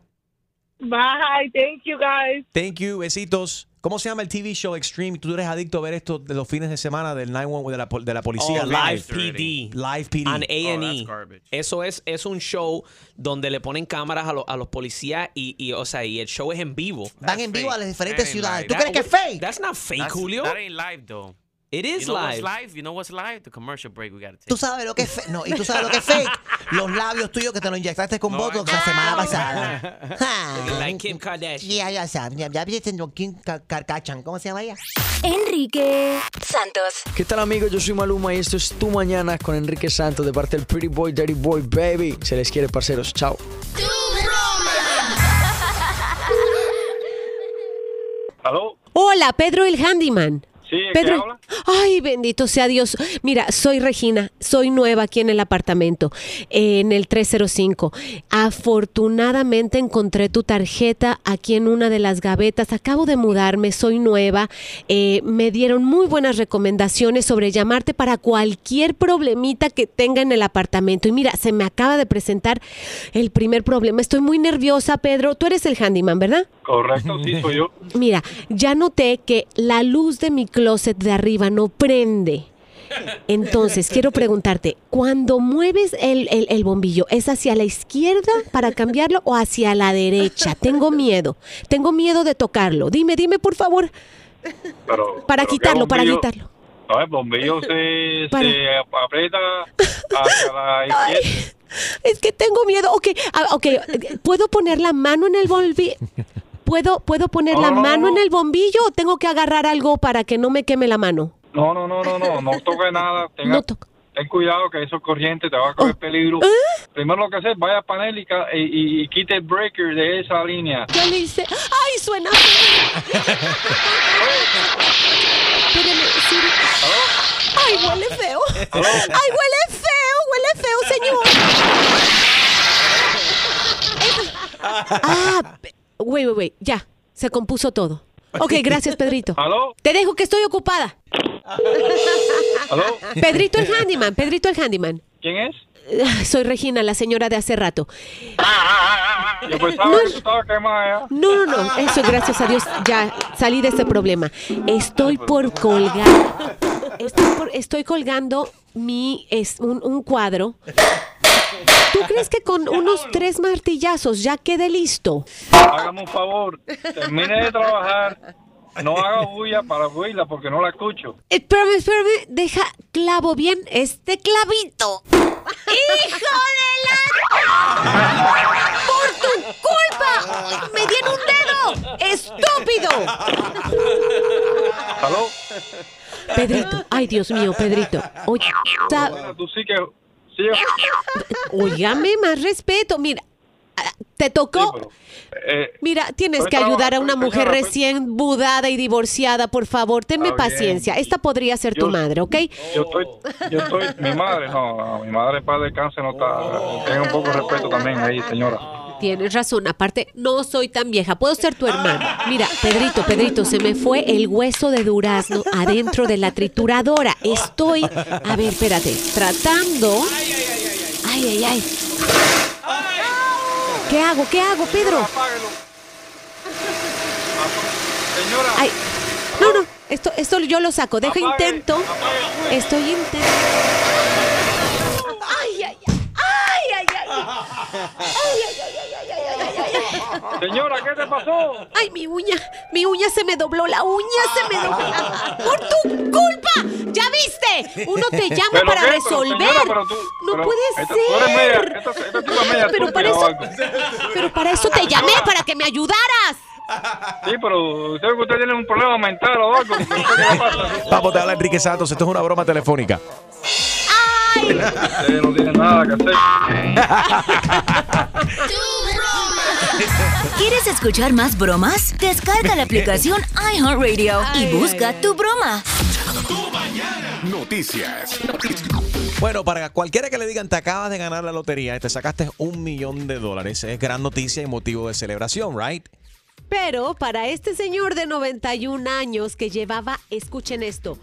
Bye, thank you guys. Thank you, besitos. ¿Cómo se llama el TV show Extreme? Tú eres adicto a ver esto de los fines de semana del 911 de la, de la policía. Oh, Live PD. Live PD. On Oh, A&E. Eso es, es un show donde le ponen cámaras a, lo- a los policías y, y, o sea, y el show es en vivo. Van en vivo a las diferentes ciudades. live. ¿Tú That- crees que es fake? That's not fake, That's- Julio. That ain't live though. It is you know live. What's live. You know what's live? The commercial break we gotta take. Tú sabes lo que es fake. No, y tú sabes lo que es fake. Los labios tuyos que te lo inyectaste con Botox la semana pasada. Ja. Like Kim Kardashian. Ya, ya sabes. Ya, ya viste no, Kim Ka- Kardashian. ¿Cómo se llama ella? Enrique Santos. ¿Qué tal amigos? Yo soy Maluma y esto es Tu Mañana con Enrique Santos de parte del Pretty Boy, Dirty Boy, Baby. Se les quiere, parceros. Chao. ¿Aló? Hola, Pedro el Handyman. Sí, ¿quién Pedro. habla? Ay, bendito sea Dios. Mira, soy Regina, soy nueva aquí en el apartamento, eh, en el 305. Afortunadamente encontré tu tarjeta aquí en una de las gavetas. Acabo de mudarme, soy nueva. Eh, me dieron muy buenas recomendaciones sobre llamarte para cualquier problemita que tenga en el apartamento. Y mira, se me acaba de presentar el primer problema. Estoy muy nerviosa, Pedro. Tú eres el handyman, ¿verdad? Correcto, sí, soy yo. Mira, ya noté que la luz de mi closet de arriba no prende. Entonces, quiero preguntarte, cuando mueves el, el- el bombillo, ¿es hacia la izquierda para cambiarlo o hacia la derecha? Tengo miedo, tengo miedo de tocarlo. Dime, dime, por favor, Pero, para pero ¿qué quitarlo, para quitarlo. No, el bombillo se, Para- se aprieta hacia la izquierda. Es que tengo miedo. Ok, ah, ok, ¿puedo poner la mano en el bombillo? ¿Puedo, ¿Puedo poner la No, no, mano no. en el bombillo o tengo que agarrar algo para que no me queme la mano? No, no, no, no, no, no toque nada. Tenga, ten cuidado que eso es corriente, te va a coger Oh. peligro. ¿Eh? Primero lo que hacer, vaya a panel y, quite el breaker de esa línea. ¿Qué le hice? ¡Ay, suena! Espérame, sí. ¡Ay, huele feo! ¡Ay, huele feo! ¡Huele feo, señor! Ah, wait, wait, wait. Ya, se compuso todo. Ok, gracias, Pedrito. ¿Aló? Te dejo que estoy ocupada. ¿Aló? Pedrito el handyman, Pedrito el handyman. ¿Quién es? Ah, Soy Regina, la señora de hace rato. Yo pensaba que tú estabas quemada. No, no, no, eso gracias a Dios ya salí de este problema. Estoy por colgar, estoy, por- estoy colgando mi, es un, un cuadro. ¿Tú crees que con unos tres martillazos ya quede listo? Hágame un favor, termine de trabajar. No haga bulla para bulla porque no la escucho. Espérame, espérame, deja clavo bien este clavito. ¡Hijo de la... ¡Por tu culpa! ¡Me dieron un dedo! ¡Estúpido! ¿Aló? Pedrito, ay Dios mío, Pedrito. Oye, sa- Tú sí que... Sí, óigame más respeto. Mira, ah, te tocó. eh, Mira, tienes que ayudar a una mujer recién budada y divorciada, por favor. Tenme paciencia. Esta podría ser tu madre, ¿ok? yo estoy, yo estoy, mi madre, no, no, mi madre padre de cáncer no está, tenga un poco de respeto también ahí, señora. Tienes razón. Aparte, no soy tan vieja. Puedo ser tu hermana. Mira, Pedrito, Pedrito, se me fue el hueso de durazno adentro de la trituradora. Estoy. A ver, espérate. Tratando. Ay, ay, ay. ¿Qué hago? ¿Qué hago, Pedro? Señora. Ay, no, no. Esto, esto yo lo saco. Deja intento. Estoy intentando. Señora, ¿qué te pasó? Ay, mi uña, mi uña se me dobló, la uña se me dobló. ¡Por tu culpa! ¿Ya viste? Uno te llama ¿Pero para qué? Pero, resolver. señora, pero tú- no pero puede esta- ser. tú eres media- esta- esta media pero para eso, pero para eso te llamé, para que me ayudaras. Sí, pero usted, usted tiene un problema mental o algo. Vamos, te habla Enrique Santos. Esto es una broma telefónica. Usted no tiene nada que hacer. ¿Quieres escuchar más bromas? Descarga la aplicación iHeartRadio y busca tu broma. Noticias. Bueno, para cualquiera que le digan te acabas de ganar la lotería y te sacaste un millón de dólares, es gran noticia y motivo de celebración, ¿right? Pero para este señor de 91 años que llevaba, escuchen esto,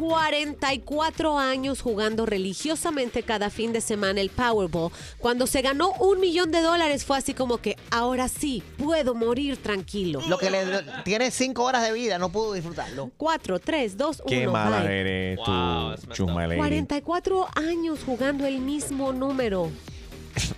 44 años jugando religiosamente cada fin de semana el Powerball. Cuando se ganó un millón de dólares fue así como que ahora sí puedo morir tranquilo. Lo que le tiene cinco horas de vida, no pudo disfrutarlo. 4, 3, 2, 1. Qué mala eres tú, Chusma Lady. 44 años jugando el mismo número.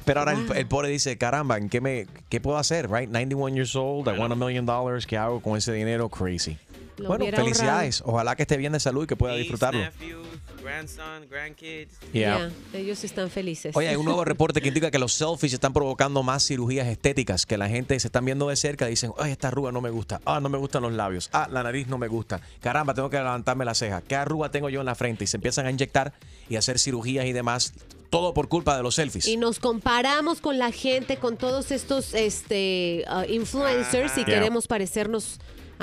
Pero ahora el, el pobre dice, caramba, ¿en qué, me, ¿qué puedo hacer? Right? 91 years old, I want a million dollars. ¿Qué hago con ese dinero? Crazy. Lo bueno, felicidades. Ojalá que esté bien de salud y que pueda disfrutarlo. Nephews, grandson, grandkids. Yeah. Ya, ellos están felices. Oye, hay un nuevo reporte que indica que los selfies están provocando más cirugías estéticas, que la gente se están viendo de cerca y dicen, ay, esta arruga no me gusta, ah, no me gustan los labios, ah, la nariz no me gusta, caramba, tengo que levantarme la ceja, ¿qué arruga tengo yo en la frente? Y se empiezan a inyectar y a hacer cirugías y demás, todo por culpa de los selfies. Y nos comparamos con la gente, con todos estos este, uh, influencers y Yeah. queremos parecernos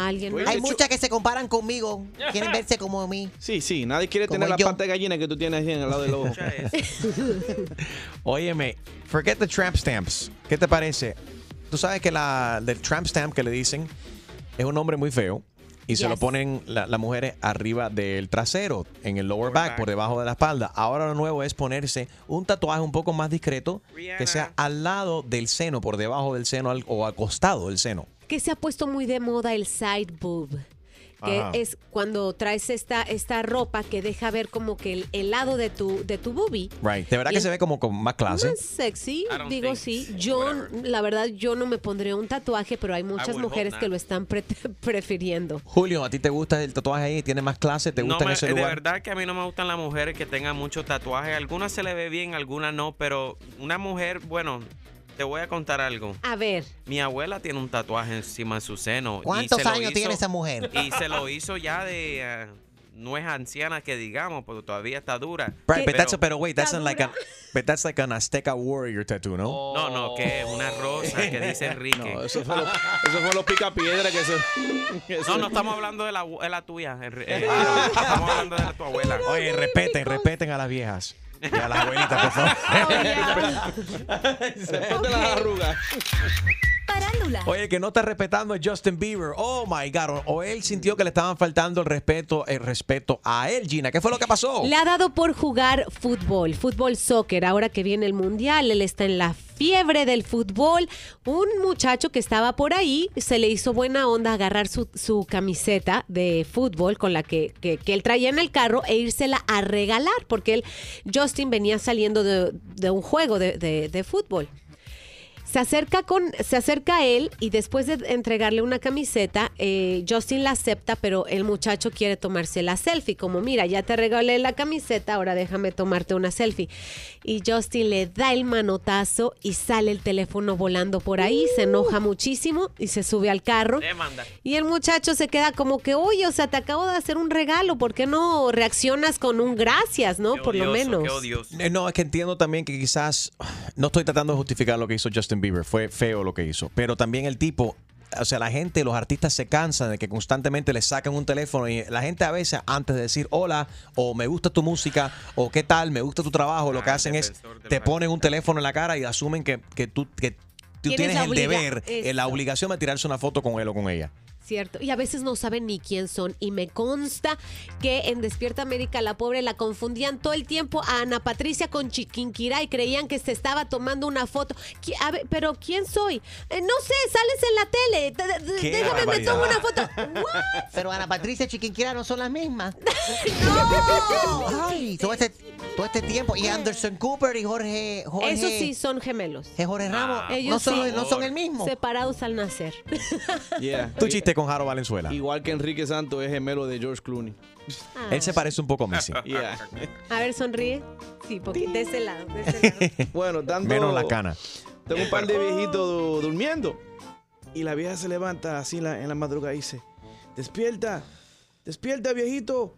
alguien más. Hay muchas que se comparan conmigo, quieren verse como mí. Sí, sí, nadie quiere Como tener la pata de gallina que tú tienes ahí en el lado del ojo. Óyeme, forget the tramp stamps. ¿Qué te parece? Tú sabes que la del tramp stamp que le dicen es un nombre muy feo y se lo ponen la- las mujeres arriba del trasero, en el lower back, por debajo de la espalda. Ahora lo nuevo es ponerse un tatuaje un poco más discreto que sea al lado del seno, por debajo del seno al- o al costado del seno. Que se ha puesto muy de moda el side boob. Que Ajá. es cuando traes esta, esta ropa que deja ver como que el, el lado de tu, de tu boobie. Right. De verdad Y que se ve como con más clase. Más sexy, digo sí. Yo, la verdad, yo no me pondría un tatuaje, pero hay muchas mujeres que lo están pre- prefiriendo. Julio, ¿a ti te gusta el tatuaje ahí? ¿Tiene más clase? ¿Te No gusta en me- ese de lugar? verdad que a mí no me gustan las mujeres que tengan muchos tatuajes. Algunas se le ve bien, algunas no, pero una mujer, bueno, te voy a contar algo. A ver, Mi abuela tiene un tatuaje encima de su seno. ¿Cuántos años tiene esa mujer? Y se lo hizo ya de... eh, no es anciana que digamos, porque todavía está dura. Right, but Pero- that's pero wait, that's like a, but that's like an Azteca warrior tattoo, ¿no? No, no, que es una rosa que dice Enrique. No, eso fue lo- eso fue los picapiedras que se. No, no estamos hablando de la, de la tuya. Eh, estamos hablando de tu abuela. Oye, respeten, respeten a las viejas. Y a las abuelitas, por favor. Respeten las arrugas. Parándula. Oye, que no está respetando a Justin Bieber. Oh my God. O, o él sintió que le estaban faltando el respeto, el respeto a él, Gina. ¿Qué fue lo que pasó? le ha dado por jugar fútbol, fútbol soccer. Ahora que viene el mundial, él está en la fiebre del fútbol. Un muchacho que estaba por ahí se le hizo buena onda agarrar su, su camiseta de fútbol con la que, que- él traía en el carro e írsela a regalar, porque él, Justin venía saliendo de, un juego de- de fútbol. Se acerca, con, se acerca a él y después de entregarle una camiseta, eh, Justin la acepta, pero el muchacho quiere tomarse la selfie. Como, mira, ya te regalé la camiseta, ahora déjame tomarte una selfie. Y Justin le da el manotazo y sale el teléfono volando por ahí, se enoja muchísimo y se sube al carro. Demanda. Y el muchacho se queda como que, oye, o sea, te acabo de hacer un regalo, ¿por qué no reaccionas con un gracias, no? Por lo menos. Eh, No, es que entiendo también que quizás no estoy tratando de justificar lo que hizo Justin Bieber, fue feo lo que hizo, pero también el tipo, o sea, la gente, los artistas se cansan de que constantemente le sacan un teléfono y la gente a veces antes de decir hola o me gusta tu música o qué tal, me gusta tu trabajo, lo que hacen es te ponen un teléfono en la cara y asumen que, que tú que tú Tienes el deber, eh, la obligación de tirarse una foto con él o con ella. Cierto. Y a veces no saben ni quién son. Y me consta que en Despierta América la pobre la confundían todo el tiempo a Ana Patricia con Chiquinquirá y creían que se estaba tomando una foto. A ver, pero ¿quién soy? "Eh, no sé, sales en la tele. D- Déjame, me barbaridad. tomo una foto. Pero Ana Patricia y Chiquinquirá no son las mismas. ¡No! Ay, todo este, todo este tiempo. Y Anderson Cooper y Jorge. Jorge Esos sí son gemelos. Jorge Ramos. Ellos no, son, sí. no son el mismo. Separados al nacer. Yeah. Tu chiste con Jaro Valenzuela. Igual que Enrique Santos es gemelo de George Clooney. Él se parece un poco a. Yeah. A ver, sonríe. Sí, porque de ese lado. De ese lado. Bueno, dando. Menos la cana. Tengo un par de viejitos du- durmiendo. Y la vieja se levanta así en la, en la madrugada y dice: Despierta, despierta, viejito.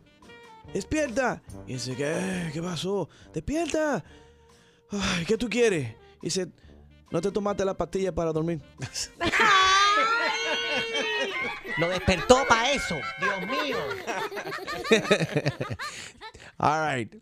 Despierta. Y dice: ¿Qué? ¿Qué pasó? Despierta. Ay, ¿qué tú quieres? Y dice: ¿No te tomaste la pastilla para dormir? Lo despertó para eso. Dios mío. All right.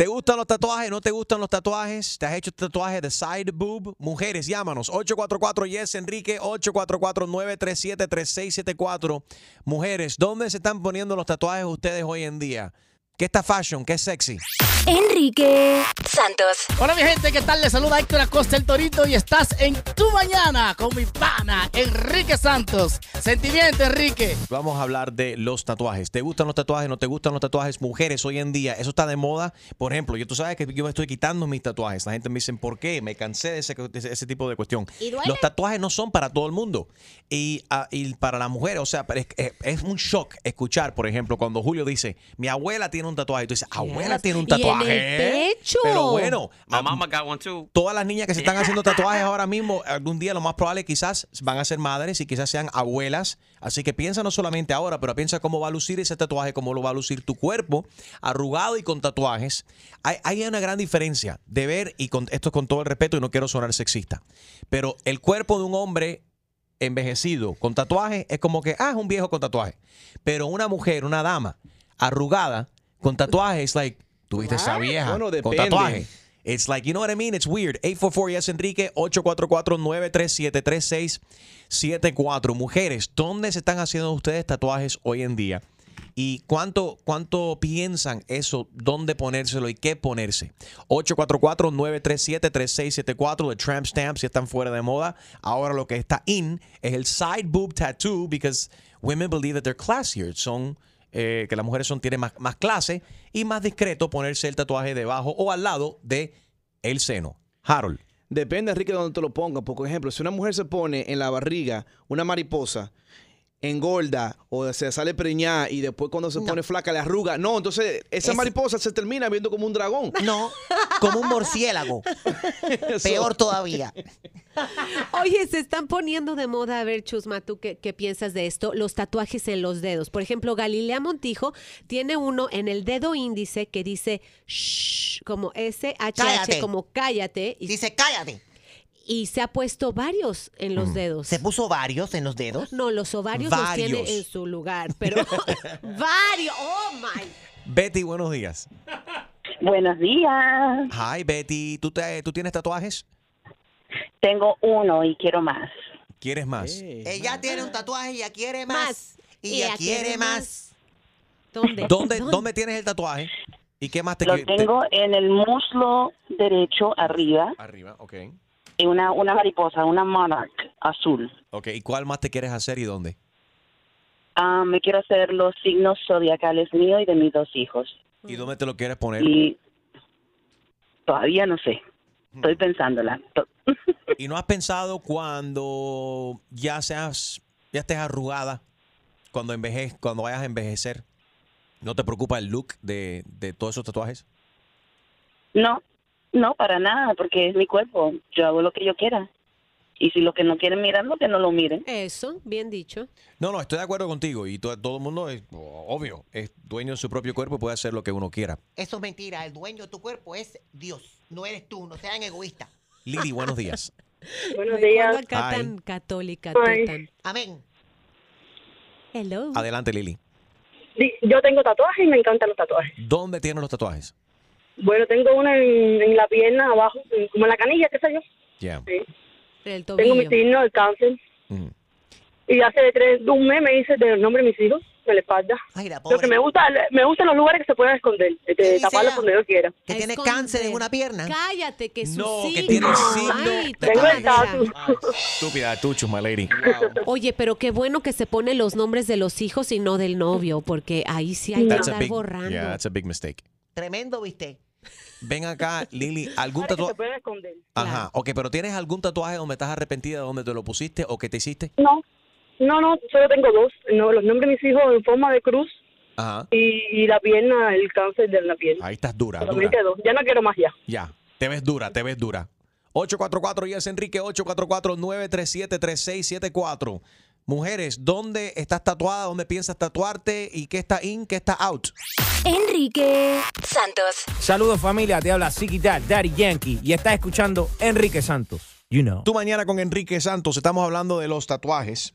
¿Te gustan los tatuajes? ¿No te gustan los tatuajes? ¿Te has hecho tatuaje de side boob? Mujeres, llámanos. 844 Yes Enrique 844-937-3674. Mujeres, ¿dónde se están poniendo los tatuajes ustedes hoy en día? ¿Qué está fashion? ¿Qué es sexy? Enrique Santos. Hola mi gente, ¿qué tal? Les saluda Héctor Acosta el Torito y estás en Tu Mañana con mi pana Enrique Santos. Sentimiento, Enrique. Vamos a hablar de los tatuajes. ¿Te gustan los tatuajes? ¿No te gustan los tatuajes? Mujeres, hoy en día, eso está de moda. Por ejemplo, yo tú sabes que yo me estoy quitando mis tatuajes. La gente me dice, ¿por qué? Me cansé de ese, de ese- ese tipo de cuestión. Los tatuajes no son para todo el mundo. Y, ah, y para las mujeres, o sea, es- es un shock escuchar, por ejemplo, cuando Julio dice, mi abuela tiene un tatuaje. Y tú dices, abuela Yes. tiene un Y en el tatuaje. pecho. Pero bueno, My mama got one too. todas las niñas que se están haciendo tatuajes ahora mismo, algún día lo más probable quizás van a ser madres y quizás sean abuelas. Así que piensa no solamente ahora, pero piensa cómo va a lucir ese tatuaje, cómo lo va a lucir tu cuerpo, arrugado y con tatuajes. Hay, hay una gran diferencia de ver, y con esto es con todo el respeto y no quiero sonar sexista, pero el cuerpo de un hombre envejecido con tatuaje es como que, ah, es un viejo con tatuaje. Pero una mujer, una dama arrugada con tatuaje es like, tuviste esa vieja Bueno, con tatuaje. It's like, you know what I mean? It's weird. 844 yes Enrique 844-937-3674. Mujeres, ¿dónde se están haciendo ustedes tatuajes hoy en día? ¿Y cuánto, cuánto piensan eso? ¿Dónde ponérselo y qué ponerse? 844-937-3674. The tramp stamps ya están fuera de moda. Ahora lo que está in es el side boob tattoo because women believe that they're classier. Son eh, que las mujeres son tienen más, más clase y más discreto ponerse el tatuaje debajo o al lado de el seno. Harold. Depende, Enrique, de dónde te lo pongas. Por ejemplo, si una mujer se pone en la barriga una mariposa, engorda o se sale preñada y después cuando se pone flaca le arruga. No, entonces esa Es- mariposa se termina viendo como un dragón. No, como un murciélago. Peor todavía. Oye, se están poniendo de moda, a ver, Chusma, ¿tú qué, qué piensas de esto? Los tatuajes en los dedos. Por ejemplo, Galilea Montijo tiene uno en el dedo índice que dice shh, como S-H-H, Cállate. como cállate. Y, Dice, cállate. Y se ha puesto varios en los dedos. ¿Se puso varios en los dedos? No, los ovarios los Varios. tiene en su lugar, pero varios. Oh my. Betty, buenos días. Buenos días. Hi, Betty. ¿Tú, te- ¿Tú tienes tatuajes? Tengo uno y quiero más. ¿Quieres más? Ella tiene un tatuaje y ella quiere más. Y ella quiere más. ¿Dónde? ¿Dónde, ¿Dónde tienes el tatuaje? ¿Y qué más te Lo qui- te- tengo en el muslo derecho arriba, Arriba, ok. Y una, una mariposa, una monarch azul. Ok, ¿y cuál más te quieres hacer y dónde? Ah, me quiero hacer los signos zodiacales míos y de mis dos hijos. ¿Y dónde te lo quieres poner? Y todavía no sé. Estoy pensándola. To- ¿Y no has pensado cuando ya seas, ya estés arrugada, cuando enveje, cuando vayas a envejecer? ¿No te preocupa el look de, de todos esos tatuajes? No, no, para nada, porque es mi cuerpo. Yo hago lo que yo quiera. Y si los que no quieren mirarlo, que no lo miren. Eso, bien dicho. No, no, estoy de acuerdo contigo. Y to- todo el mundo, es obvio, es dueño de su propio cuerpo y puede hacer lo que uno quiera. Eso es mentira. El dueño de tu cuerpo es Dios. No eres tú. No sean egoístas. Lili, buenos días. Buenos acuerdo acá Hi. tan católica, tú Ay. tan. Amén. Hello. Adelante, Lili. Yo tengo tatuajes y me encantan los tatuajes. ¿Dónde tienes los tatuajes? Bueno, tengo uno en, en la pierna abajo, en- como en la canilla, qué sé yo. Ya. Sí. El Tengo mi signo del cáncer. Y hace tres, un mes me hice del nombre de mis hijos, de la espalda. Lo que me gusta, me gustan los lugares que se puedan esconder, de que dice taparlos donde yo quiera. Que tiene cáncer en una pierna. Cállate, que su No, que signo. tiene el signo Ay, de Tengo el tatu. Estúpida, tuchus, my lady. Oye, pero qué bueno que se ponen los nombres de los hijos y no del novio, porque ahí sí hay que That's a andar big, borrando. yeah, that's a big mistake. Tremendo, ¿viste? Ven acá, Lili, ¿algún tatuaje? puedan esconder. Ajá, ok, pero ¿tienes algún tatuaje donde estás arrepentida de donde te lo pusiste o que te hiciste? No, no, no, solo tengo dos. No, los nombres de mis hijos en forma de cruz Ajá. y, y la pierna, el cáncer de la pierna. Ahí estás dura, dura. Dos. Ya no quiero más ya. Ya, te ves dura, te ves dura. 844 y es Enrique 844-937-3674. Mujeres, ¿dónde estás tatuada? ¿Dónde piensas tatuarte? ¿Y qué está in? ¿Qué está out? Enrique Santos. Saludos familia, te habla Ziggy Dad, Daddy Yankee y estás escuchando Enrique Santos. You know. Tú mañana con Enrique Santos estamos hablando de los tatuajes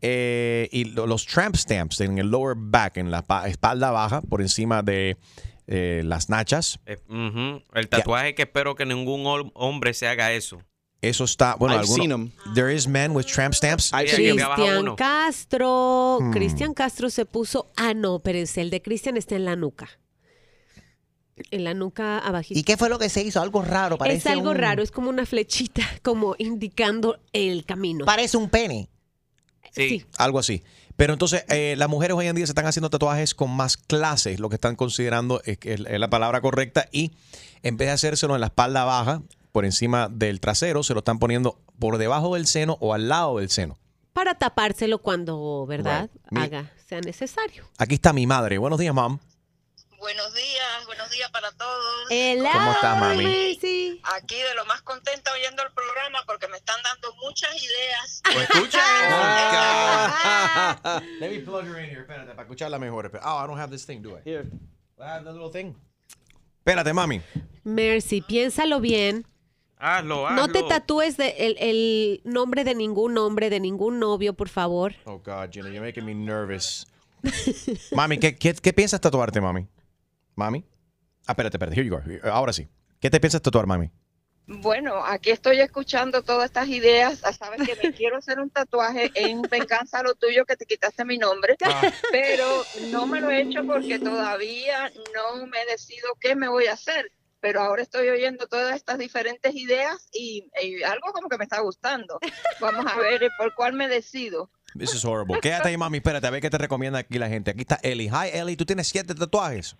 eh, y lo- los tramp stamps en el lower back, en la pa- espalda baja, por encima de eh, las nachas. Eh. El tatuaje que espero que ningún hom- hombre se haga eso. Eso está, bueno, I've alguno- seen. There is men with tramp stamps. Cristian. Castro, Hmm. Cristian Castro se puso, ah no, pero es el de Cristian está en la nuca. en la nuca abajito. ¿Y qué fue lo que se hizo? Algo raro, parece es algo un- raro, es como una flechita, como indicando el camino. Parece un pene. Sí. Algo así. Pero entonces, eh, las mujeres hoy en día se están haciendo tatuajes con más clases, lo que están considerando es, que es es la palabra correcta, y en vez de hacérselo en la espalda baja, por encima del trasero, se lo están poniendo por debajo del seno o al lado del seno. Para tapárselo cuando, ¿verdad? Right. Haga, sea necesario. Aquí está mi madre. Buenos días, mom. Buenos días, buenos días para todos. ¿Cómo estás, mami? Aquí de lo más contenta oyendo el programa porque me están dando muchas ideas. Pues escucha. Let me plug her in here. Espérate, para escucharla mejor. Oh, I don't have this thing, do I? Here. I have the little thing. Espérate, mami. Mercy, piénsalo bien. Hazlo, No te tatúes de el, el nombre de ningún hombre, de ningún novio, por favor. Oh, God, Gina, you're making me nervous. mami, ¿qué, qué, qué piensas tatuarte, mami? Mami. Ah, espérate, espérate. Here you go. Ahora sí. ¿Qué te piensas tatuar, mami? Bueno, aquí estoy escuchando todas estas ideas. Ah, Sabes que me quiero hacer un tatuaje en venganza a lo tuyo que te quitaste mi nombre, pero no me lo he hecho porque todavía no me decido qué me voy a hacer. Pero ahora estoy oyendo todas estas diferentes ideas y, y algo como que me está gustando. Vamos a ver por cuál me decido. This is horrible. Quédate ahí, mami. Espérate, a ver qué te recomienda aquí la gente. Aquí está Eli. Hi, Eli. ¿Tú tienes siete tatuajes?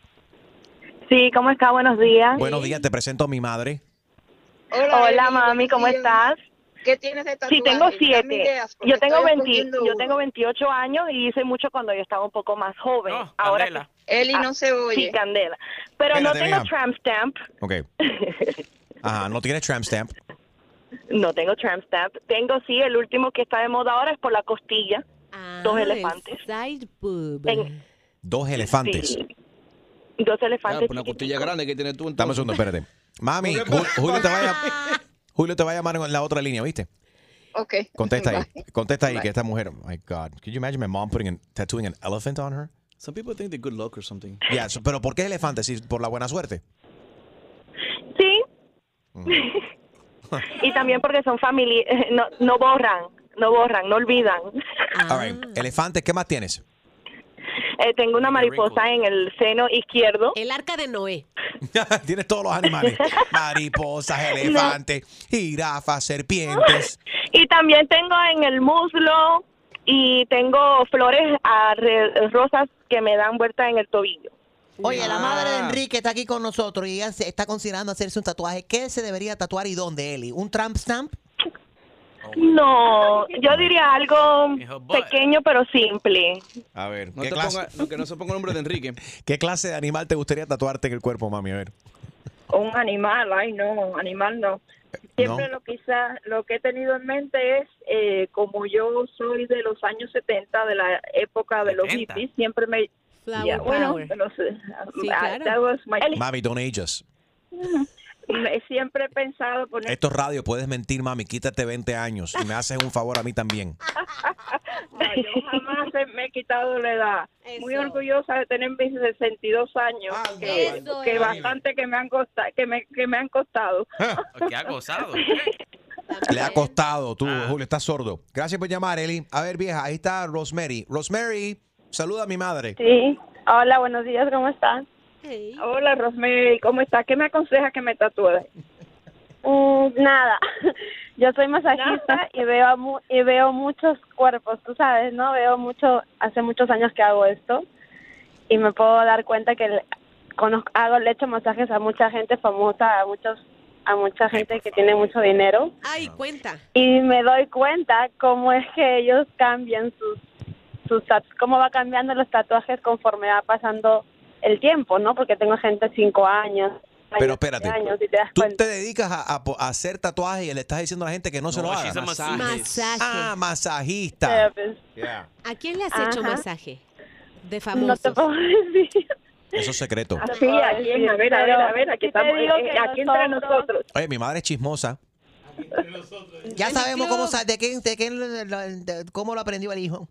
Sí, ¿cómo está? Buenos días. Buenos días. Te presento a mi madre. Hola, Eli, mami, ¿cómo días. estás? ¿Qué tienes de tatuaje? Sí, tengo siete. ideas, Yo tengo, estoy 20 escogiendo yo tengo 28 años y hice mucho cuando yo estaba un poco más joven. Ahora Candela. que- Eli no se oye. Sí, Candela. Pero no tengo mija. tramp stamp. Ok. Ajá, no tienes tramp stamp. No tengo tramp stamp. Tengo sí, el último que está de moda ahora es por la costilla. dos Ah, elefantes. Side boob. En- Dos elefantes. sí, dos elefantes. una costilla grande que tienes tú. Dame un segundo, espérate. Mami, Ju- Julio te va a llamar. Julio te va a llamar en la otra línea, ¿viste? Ok. Contesta ahí. Contesta ahí Bye. que esta mujer. Oh my God. Could you imagine my mom putting an, tattooing an elephant on her? Some people think they're good luck or something. Yeah, so- pero ¿por qué elefante? Si por la buena suerte. Sí. y también porque son familia, no, no borran, no borran, no olvidan. All right. Elefantes, ¿qué más tienes? Eh, tengo una mariposa en el seno izquierdo. El arca de Noé. tienes todos los animales. Mariposas, elefantes, jirafas, serpientes. Y también tengo en el muslo y tengo flores rosas que me dan vuelta en el tobillo. Oye, la madre de Enrique está aquí con nosotros y ella se- está considerando hacerse un tatuaje. ¿Qué se debería tatuar y dónde, Eli? ¿Un tramp stamp? No, yo diría algo pequeño pero simple. A ver, No ¿qué te clase, ponga- no, que no se ponga el nombre de Enrique. ¿qué clase de animal te gustaría tatuarte en el cuerpo, mami? A ver. Un animal, ay no, animal no. Siempre ¿No? lo quizás lo que he tenido en mente es eh, como yo soy de los años 70, de la época de los 70. hippies, siempre me Flower bueno, Sí, claro. was my- Mami, don't age us. Me- siempre he pensado poner Esto es radio, puedes mentir, mami. Quítate 20 años y me haces un favor a mí también. No, yo jamás me he quitado la edad. Muy orgullosa de tener mis 62 años, que, Eso que es. bastante que me han costado, que me, que me han costado. Que ha gozado. Le ha costado, tú, Julio, estás sordo. Gracias por llamar, Eli. A ver, vieja, ahí está Rosemary. Rosemary, saluda a mi madre. Sí. Hola, buenos días, ¿cómo están? Hola, Rosemary, ¿cómo estás? ¿Qué me aconseja que me tatúe? Mm, nada, yo soy masajista y veo a mu- y veo muchos cuerpos, tú sabes, ¿no? Veo mucho, hace muchos años que hago esto y me puedo dar cuenta que le, conozco, hago, le echo masajes a mucha gente famosa, a muchos, a mucha gente que tiene mucho dinero Ay, cuenta. y me doy cuenta cómo es que ellos cambian sus, sus cómo va cambiando los tatuajes conforme va pasando el tiempo, ¿no? Porque tengo gente de cinco años. Pero años, espérate, años, y te das Tú te dedicas a, a a hacer tatuajes y le estás diciendo a la gente que no, se lo No, haga. she's a massage. Masaje. Ah, masajista. Therapist. ¿A quién le has hecho Ajá. masaje? De No famosos. te puedo decir. Eso es secreto. Sí, ¿a quién? A ver, a ver, a ver, aquí estamos, eh, aquí entre nosotros. Oye, mi madre es chismosa. Ya sabemos cómo, de qué, de qué- de- cómo lo aprendió el hijo.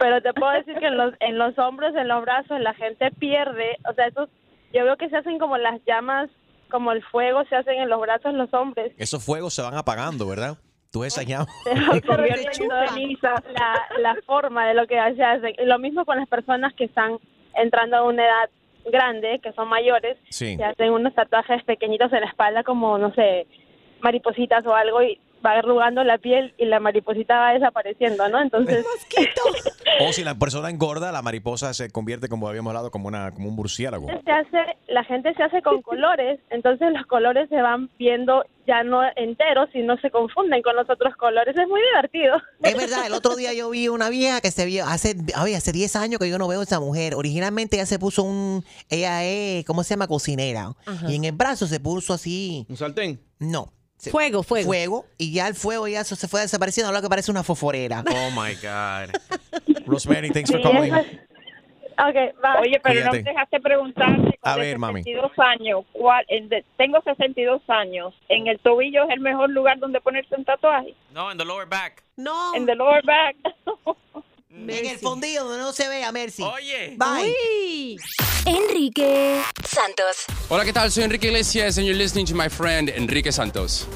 Pero te puedo decir que en los, en los hombros, en los brazos, la gente pierde, o sea, esos, yo veo que se hacen como las llamas, como el fuego se hacen en los brazos los hombres. Esos fuegos se van apagando, ¿verdad? Tú esa llamas. Se convierte en la, la forma de lo que se hace. Y lo mismo con las personas que están entrando a una edad grande, que son mayores, Sí. se hacen unos tatuajes pequeñitos en la espalda como, no sé, maripositas o algo y va arrugando la piel y la mariposita va desapareciendo, ¿no? Entonces... O si la persona engorda, la mariposa se convierte, como habíamos hablado, como, una, como un murciélago. se hace, la gente se hace con colores, entonces los colores se van viendo ya no enteros, sino se confunden con los otros colores. Es muy divertido. Es verdad, el otro día yo vi una vieja que se vio hace, ay, hace 10 años que yo no veo a esa mujer. Originalmente ella se puso un, ella es, ¿cómo se llama? Cocinera. Ajá. Y en el brazo se puso así. ¿Un sartén? No. Se- Fuego, fuego. Fuego. Y ya el fuego ya se fue desapareciendo, ahora que parece una fosforera. Oh my God. Rosemary, thanks for Sí, calling. eso es- Ok, va. Oye, pero no Cuídate. me dejaste preguntarte. A ver, mami. 62 años, ¿cuál, en de- tengo 62 años. ¿En el tobillo es el mejor lugar donde ponerse un tatuaje? No, en the lower back. No. En the lower back. En el fondillo donde no se vea, Mercy. Oye. Bye. Enrique Santos. Hola, ¿qué tal? Soy Enrique Iglesias and you're listening to my friend Enrique Santos.